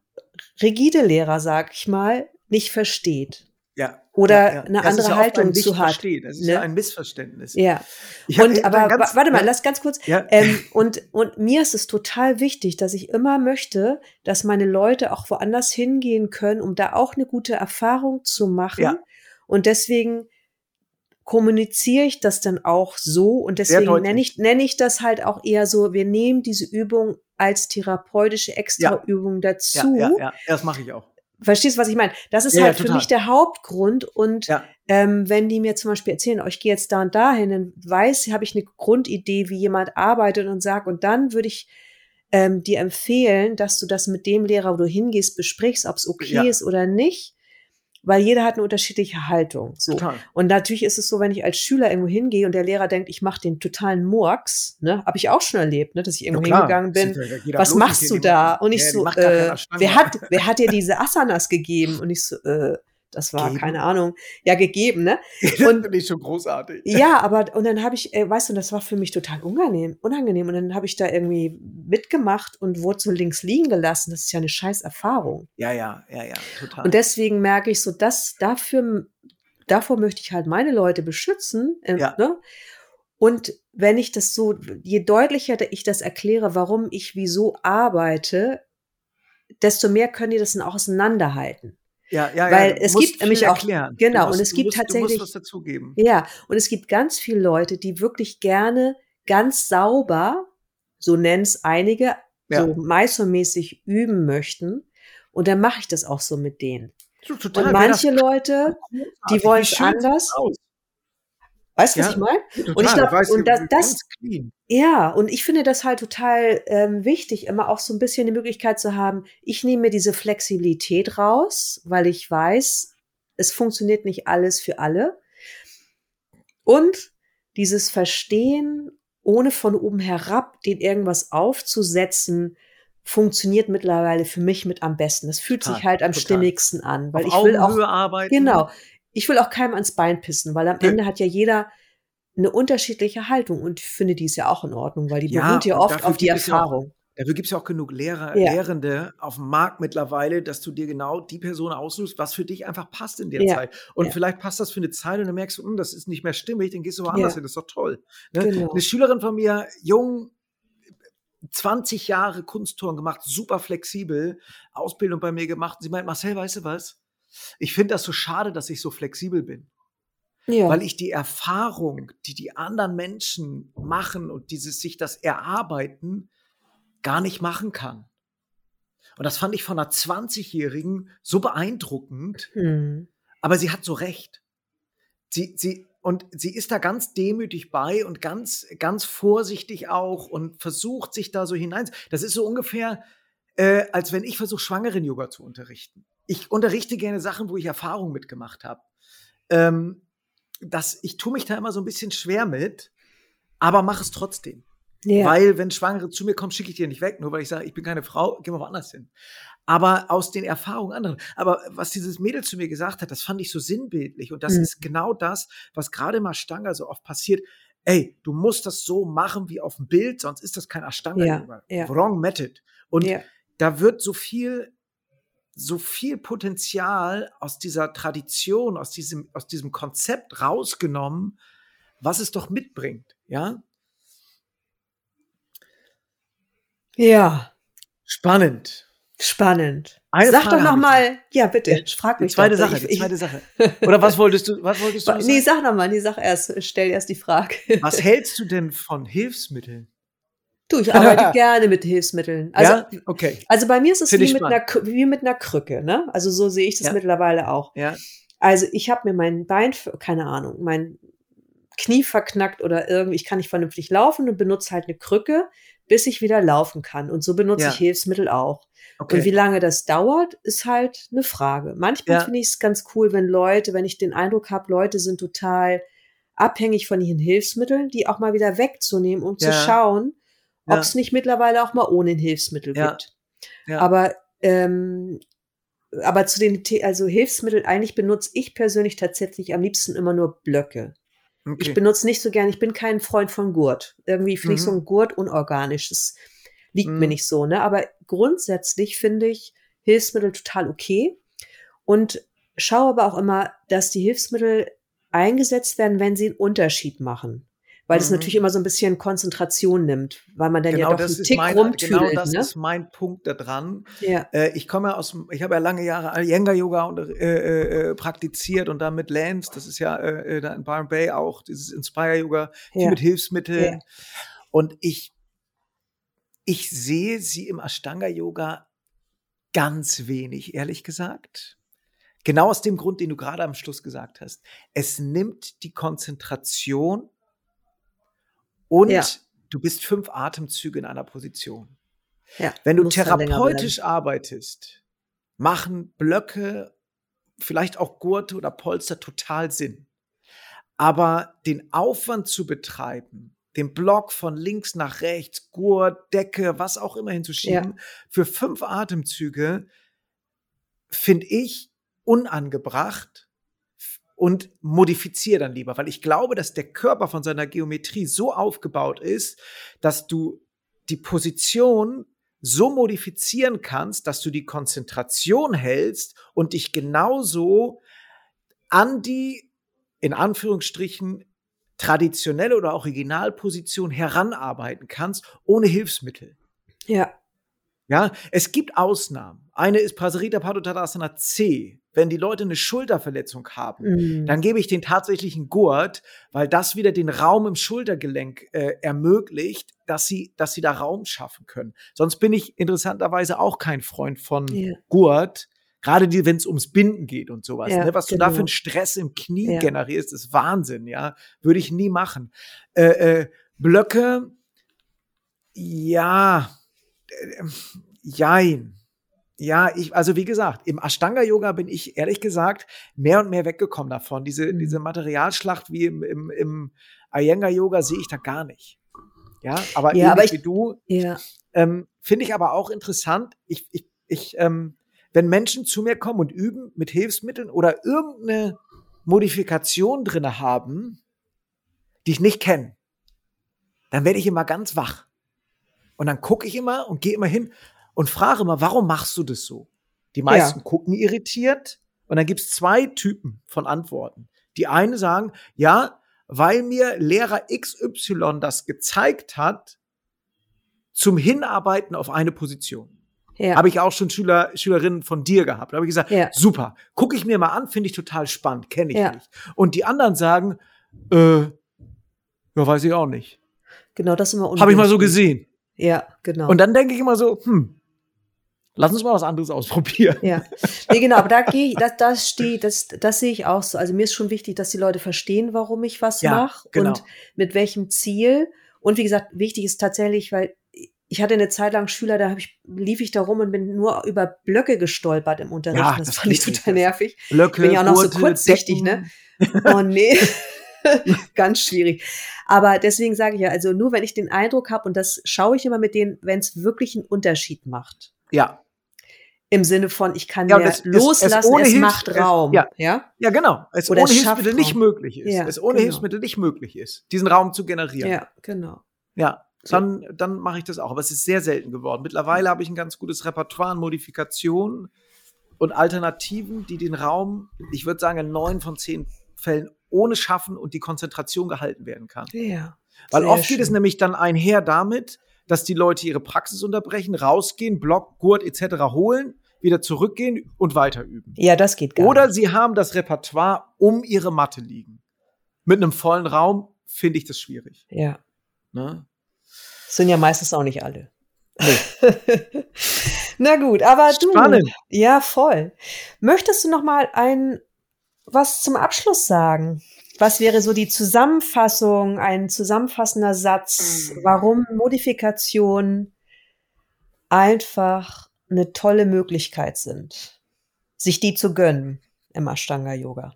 rigide Lehrer, sag ich mal, nicht versteht. ja. Oder ja, ja. eine Das andere ja Haltung ein zu hat. Das ist ne? ja ein Missverständnis. Ja. Und aber warte mal, lass ganz kurz. Ja. Ähm, und, und mir ist es total wichtig, dass ich immer möchte, dass meine Leute auch woanders hingehen können, um da auch eine gute Erfahrung zu machen. Ja. Und deswegen kommuniziere ich das dann auch so und deswegen nenne ich, nenne ich das halt auch eher so, wir nehmen diese Übung als therapeutische Extraübung dazu. ja, ja, ja, das mache ich auch. Verstehst du, was ich meine? Das ist Ja, ja, halt für total. mich der Hauptgrund. Und Ja. ähm, wenn die mir zum Beispiel erzählen, oh, ich gehe jetzt da und dahin, dann weiß, habe ich eine Grundidee, wie jemand arbeitet und sagt, und dann würde ich ähm, dir empfehlen, dass du das mit dem Lehrer, wo du hingehst, besprichst, ob es okay Ja. ist oder nicht. Weil jeder hat eine unterschiedliche Haltung. So. Total. Und natürlich ist es so, wenn ich als Schüler irgendwo hingehe und der Lehrer denkt, ich mache den totalen Murks, ne, habe ich auch schon erlebt, ne, dass ich irgendwo Ja, hingegangen bin ja- was machst du da? Und ich Ja, so, äh, wer hat, wer hat dir diese Asanas gegeben? Und ich so, äh, das war Geben? keine Ahnung, ja gegeben, ne? Das finde ich schon großartig. Ja, aber und dann habe ich, äh, weißt du, das war für mich total unangenehm, unangenehm. Und dann habe ich da irgendwie mitgemacht und wurde so links liegen gelassen. Das ist ja eine scheiß Erfahrung. Ja, ja, ja, ja, total. Und deswegen merke ich so, dass dafür, davor möchte ich halt meine Leute beschützen. Äh, Ja. ne? Und wenn ich das so, je deutlicher ich das erkläre, warum ich wieso arbeite, desto mehr können die das dann auch auseinanderhalten. Ja, ja, weil ja, es gibt nämlich auch- erklären. genau, musst, und es gibt musst, tatsächlich-. Ja, und es gibt ganz viele Leute, die wirklich gerne ganz sauber, so nennen es einige, Ja. so Meistermäßig üben möchten. Und dann mache ich das auch so mit denen. Total, Und manche das- Leute, die wollen es anders. aus. Weißt du, was Ja. ich meine? Total, Und ich glaub, weißt und das- das-. Ja, und ich finde das halt total ähm, wichtig, immer auch so ein bisschen die Möglichkeit zu haben, ich nehme mir diese Flexibilität raus, weil ich weiß, es funktioniert nicht alles für alle. Und dieses Verstehen, ohne von oben herab den irgendwas aufzusetzen, funktioniert mittlerweile für mich mit am besten. Das fühlt Total, sich halt am total. stimmigsten an, weil Auf ich will auch Augenhöhe arbeiten. Genau. Ich will auch keinem ans Bein pissen, weil am. Ende hat ja jeder eine unterschiedliche Haltung und ich finde die ist ja auch in Ordnung, weil die Ja, beruht ja und oft auf die Erfahrung. Dafür gibt es ja auch genug Lehrer, Ja. Lehrende auf dem Markt mittlerweile, dass du dir genau die Person aussuchst, was für dich einfach passt in der Ja, Zeit. Und ja. vielleicht passt das für eine Zeit und dann merkst du, hm, das ist nicht mehr stimmig, dann gehst du woanders hin, das ist doch toll. Ne? Genau. Eine Schülerin von mir, jung, 20 Jahre Kunstturnen gemacht, super flexibel, Ausbildung bei mir gemacht. Sie meint, Marcel, weißt du was? Ich finde das so schade, dass ich so flexibel bin Ja. weil ich die Erfahrung, die die anderen Menschen machen und dieses sich das erarbeiten, gar nicht machen kann. Und das fand ich von einer 20-Jährigen so beeindruckend, Hm. aber sie hat so recht. Sie, sie, und sie ist da ganz demütig bei und ganz, ganz vorsichtig auch und versucht sich da so hinein. Das ist so ungefähr, äh, als wenn ich versuche, Schwangeren-Yoga zu unterrichten. Ich unterrichte gerne Sachen, wo ich Erfahrung mitgemacht habe. Ähm, das, ich tue mich da immer so ein bisschen schwer mit, aber mache es trotzdem. Ja. Weil, wenn Schwangere zu mir kommen, schicke ich die nicht weg, nur weil ich sage, ich bin keine Frau, gehen wir woanders hin. Aber aus den Erfahrungen anderer. Aber was dieses Mädel zu mir gesagt hat, das fand ich so sinnbildlich. Und das Mhm. ist genau das, was gerade im Ashtanga so oft passiert. Ey, du musst das so machen wie auf dem Bild, sonst ist das kein Ashtanga. Ja, ja. Wrong method. Und da wird so viel, so viel Potenzial aus dieser Tradition, aus diesem, aus diesem Konzept rausgenommen, was es doch mitbringt. Ja, ja. spannend. Spannend. Eine Sag Frage doch noch mal. Ja, bitte. Ja, Frag Die mich. zweite doch. Sache, Ich, die zweite Sache. Oder was wolltest du, was wolltest du nee, sagen? sag noch mal. Nee, sag erst. Stell erst die Frage. Was hältst du denn von Hilfsmitteln? Du, ich arbeite gerne mit Hilfsmitteln. Also, ja, okay. also bei mir ist es wie mit, einer, wie mit einer Krücke. Ne? Also so sehe ich das Ja. mittlerweile auch. Ja, Also ich habe mir mein Bein, keine Ahnung, mein Knie verknackt oder irgendwie, ich kann nicht vernünftig laufen und benutze halt eine Krücke, bis ich wieder laufen kann. Und so benutze Ja. ich Hilfsmittel auch. okay. Und wie lange das dauert, ist halt eine Frage. Manchmal finde ich es ganz cool, wenn Leute, wenn ich den Eindruck habe, Leute sind total abhängig von ihren Hilfsmitteln, die auch mal wieder wegzunehmen und zu schauen, ob Ja. es nicht mittlerweile auch mal ohne Hilfsmittel Ja. gibt. Ja. Aber ähm, aber zu den also Hilfsmitteln eigentlich benutze ich persönlich tatsächlich am liebsten immer nur Blöcke. okay. Ich benutze nicht so gern, ich bin kein Freund von Gurt. Irgendwie finde ich so Mhm. ein Gurt unorganisch. Das liegt mir Mhm. nicht so, ne? Aber grundsätzlich finde ich Hilfsmittel total okay und schaue aber auch immer, dass die Hilfsmittel eingesetzt werden, wenn sie einen Unterschied machen. Weil es Mhm. natürlich immer so ein bisschen Konzentration nimmt, weil man dann genau ja doch einen Tick mein, rumtüdelt, genau das ne? ist mein Punkt da dran. ja. Äh, ich komme ja aus, ich habe ja lange Jahre Iyengar-Yoga und, äh, äh, praktiziert und dann mit Lance, das ist ja äh, äh, da in Byron Bay auch, dieses Inspire-Yoga, viel Ja. mit Hilfsmitteln. Ja. Und ich, ich sehe sie im Ashtanga-Yoga ganz wenig, ehrlich gesagt. Genau aus dem Grund, den du gerade am Schluss gesagt hast. Es nimmt die Konzentration und Ja. du bist fünf Atemzüge in einer Position. Ja, Wenn du therapeutisch arbeitest, machen Blöcke, vielleicht auch Gurte oder Polster total Sinn. Aber den Aufwand zu betreiben, den Block von links nach rechts, Gurt, Decke, was auch immer hinzuschieben, für fünf Atemzüge, finde ich unangebracht und modifiziere dann lieber, weil ich glaube, dass der Körper von seiner Geometrie so aufgebaut ist, dass du die Position so modifizieren kannst, dass du die Konzentration hältst und dich genauso an die, in Anführungsstrichen, traditionelle oder Originalposition heranarbeiten kannst, ohne Hilfsmittel. Ja, Ja, es gibt Ausnahmen. Eine ist Prasarita Padottanasana C. Wenn die Leute eine Schulterverletzung haben, Mhm. dann gebe ich den tatsächlichen Gurt, weil das wieder den Raum im Schultergelenk äh, ermöglicht, dass sie, dass sie da Raum schaffen können. Sonst bin ich interessanterweise auch kein Freund von Ja. Gurt, gerade wenn es ums Binden geht und sowas. Ja, ne? Was du da genau. für einen Stress im Knie Ja. generierst, ist Wahnsinn, ja. Würde ich nie machen. Äh, äh, Blöcke, ja, äh, jein. Ja, ich, also wie gesagt, im Ashtanga-Yoga bin ich ehrlich gesagt mehr und mehr weggekommen davon. Diese, Mhm. diese Materialschlacht wie im, im, im Iyengar-Yoga sehe ich da gar nicht. Ja, aber, Ja, aber ich- wie du, ja, ähm, finde ich aber auch interessant. Ich, ich, ich, ähm, wenn Menschen zu mir kommen und üben mit Hilfsmitteln oder irgendeine Modifikation drinne haben, die ich nicht kenne, dann werde ich immer ganz wach. Und dann gucke ich immer und gehe immer hin und frage immer, warum machst du das so? Die meisten Ja. gucken irritiert und dann gibt es zwei Typen von Antworten. Die eine sagen, ja, weil mir Lehrer XY das gezeigt hat, zum Hinarbeiten auf eine Position. Ja. Habe ich auch schon Schüler, Schülerinnen von dir gehabt. Da habe ich gesagt, Ja. super, gucke ich mir mal an, finde ich total spannend, kenne ich Ja. nicht. Und die anderen sagen, äh, ja, weiß ich auch nicht. genau, das immer Habe ich mal so gesehen. Ja, genau. Und dann denke ich immer so, hm, lass uns mal was anderes ausprobieren. Ja, nee, genau, aber da gehe ich, das, das steht, das, das sehe ich auch so. Also mir ist schon wichtig, dass die Leute verstehen, warum ich was Ja, mache genau. und mit welchem Ziel. Und wie gesagt, wichtig ist tatsächlich, weil ich hatte eine Zeit lang Schüler, da ich, lief ich da rum und bin nur über Blöcke gestolpert im Unterricht. Ja, das, das fand ich total nervig. Blöcke, Bin ja auch noch so Gurte, kurzsichtig, Decken. Oh nee. Ganz schwierig. Aber deswegen sage ich ja, also nur wenn ich den Eindruck habe, und das schaue ich immer mit denen, wenn es wirklich einen Unterschied macht. Ja, Im Sinne von, ich kann Ja, mir es- es- es loslassen, ohne es, macht es- Raum. ja. ja? ja, genau. Es Oder ohne es Hilfsmittel schafft nicht Raum. möglich ist. Ja, es ohne genau. Hilfsmittel nicht möglich ist, diesen Raum zu generieren. Ja, genau. Ja, dann, dann mache ich das auch. Aber es ist sehr selten geworden. Mittlerweile habe ich ein ganz gutes Repertoire an Modifikationen und Alternativen, die den Raum, ich würde sagen, in neun von zehn Fällen ohne Schaffen und die Konzentration gehalten werden kann. Ja. Weil oft geht es schön. nämlich dann einher damit, dass die Leute ihre Praxis unterbrechen, rausgehen, Block, Gurt etc. holen, wieder zurückgehen und weiter üben. Ja, das geht gar Oder nicht. sie haben das Repertoire um ihre Matte liegen. Mit einem vollen Raum finde ich das schwierig. Ja. Ne? Sind ja meistens auch nicht alle. Na gut, aber du. Spannend. Ja, voll. Möchtest du noch mal ein was zum Abschluss sagen? Was wäre so die Zusammenfassung, ein zusammenfassender Satz, warum Modifikationen einfach eine tolle Möglichkeit sind, sich die zu gönnen im Ashtanga Yoga?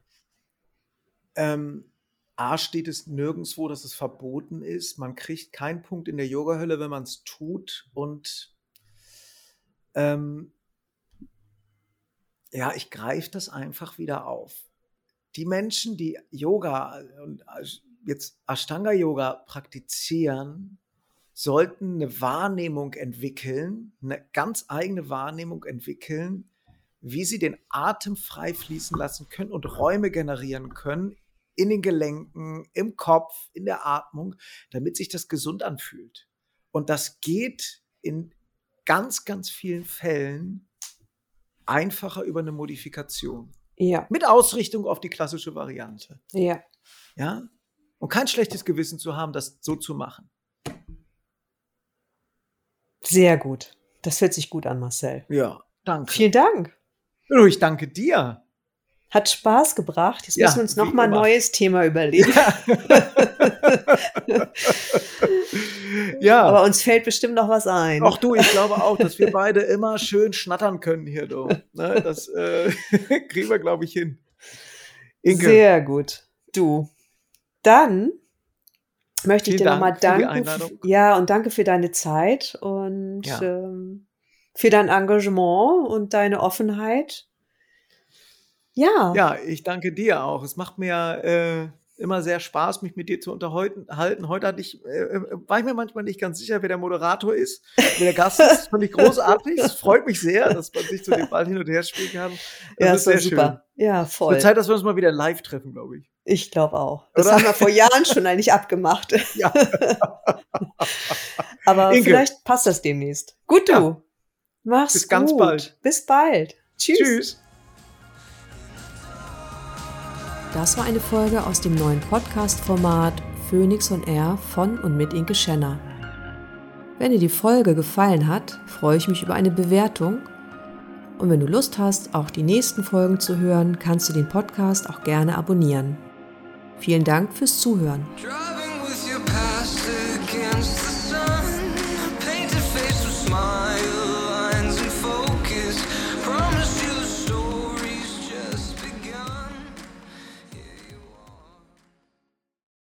Ähm, A steht es nirgendwo, dass es verboten ist. Man kriegt keinen Punkt in der Yoga-Hölle, wenn man es tut. Und ähm, ja, ich greife das einfach wieder auf. Die Menschen, die Yoga und jetzt Ashtanga-Yoga praktizieren, sollten eine Wahrnehmung entwickeln, eine ganz eigene Wahrnehmung entwickeln, wie sie den Atem frei fließen lassen können und Räume generieren können in den Gelenken, im Kopf, in der Atmung, damit sich das gesund anfühlt. Und das geht in ganz, ganz vielen Fällen einfacher über eine Modifikation. Ja, Mit Ausrichtung auf die klassische Variante. ja. Ja? Und kein schlechtes Gewissen zu haben, das so zu machen. Sehr gut. Das hört sich gut an, Marcel. Ja, danke. Vielen Dank. Ich danke dir. Hat Spaß gebracht. Jetzt Ja, müssen wir uns wie noch mal ein neues Thema überlegen. ja. Aber uns fällt bestimmt noch was ein. Auch du, ich glaube auch, dass wir beide immer schön schnattern können hier, du. Ne, das äh, kriegen wir, glaube ich, hin. Inke, Sehr gut. Du. Dann möchte ich Vielen dir nochmal Dank für die danken. Ja, und danke für deine Zeit und Ja. ähm, für dein Engagement und deine Offenheit. Ja. ja, ich danke dir auch. Es macht mir äh, immer sehr Spaß, mich mit dir zu unterhalten. Heute hatte ich, äh, äh, war ich mir manchmal nicht ganz sicher, wer der Moderator ist, wer der Gast ist. Das fand ich großartig. Es freut mich sehr, dass man sich so den Ball hin und her spielen kann. Das ja, ist sehr super. Ja, schön. voll. Wird Zeit, dass wir uns mal wieder live treffen, glaube ich. Ich glaube auch. Das Oder? haben wir vor Jahren schon eigentlich abgemacht. Ja. Aber Inke. vielleicht passt das demnächst. Gut, du. Ja. Mach's Bis ganz gut. bald. Bis bald. Tschüss. Tschüss. Das war eine Folge aus dem neuen Podcast-Format Phoenix on Air von und mit Inke Schenner. Wenn dir die Folge gefallen hat, freue ich mich über eine Bewertung. Und wenn du Lust hast, auch die nächsten Folgen zu hören, kannst du den Podcast auch gerne abonnieren. Vielen Dank fürs Zuhören.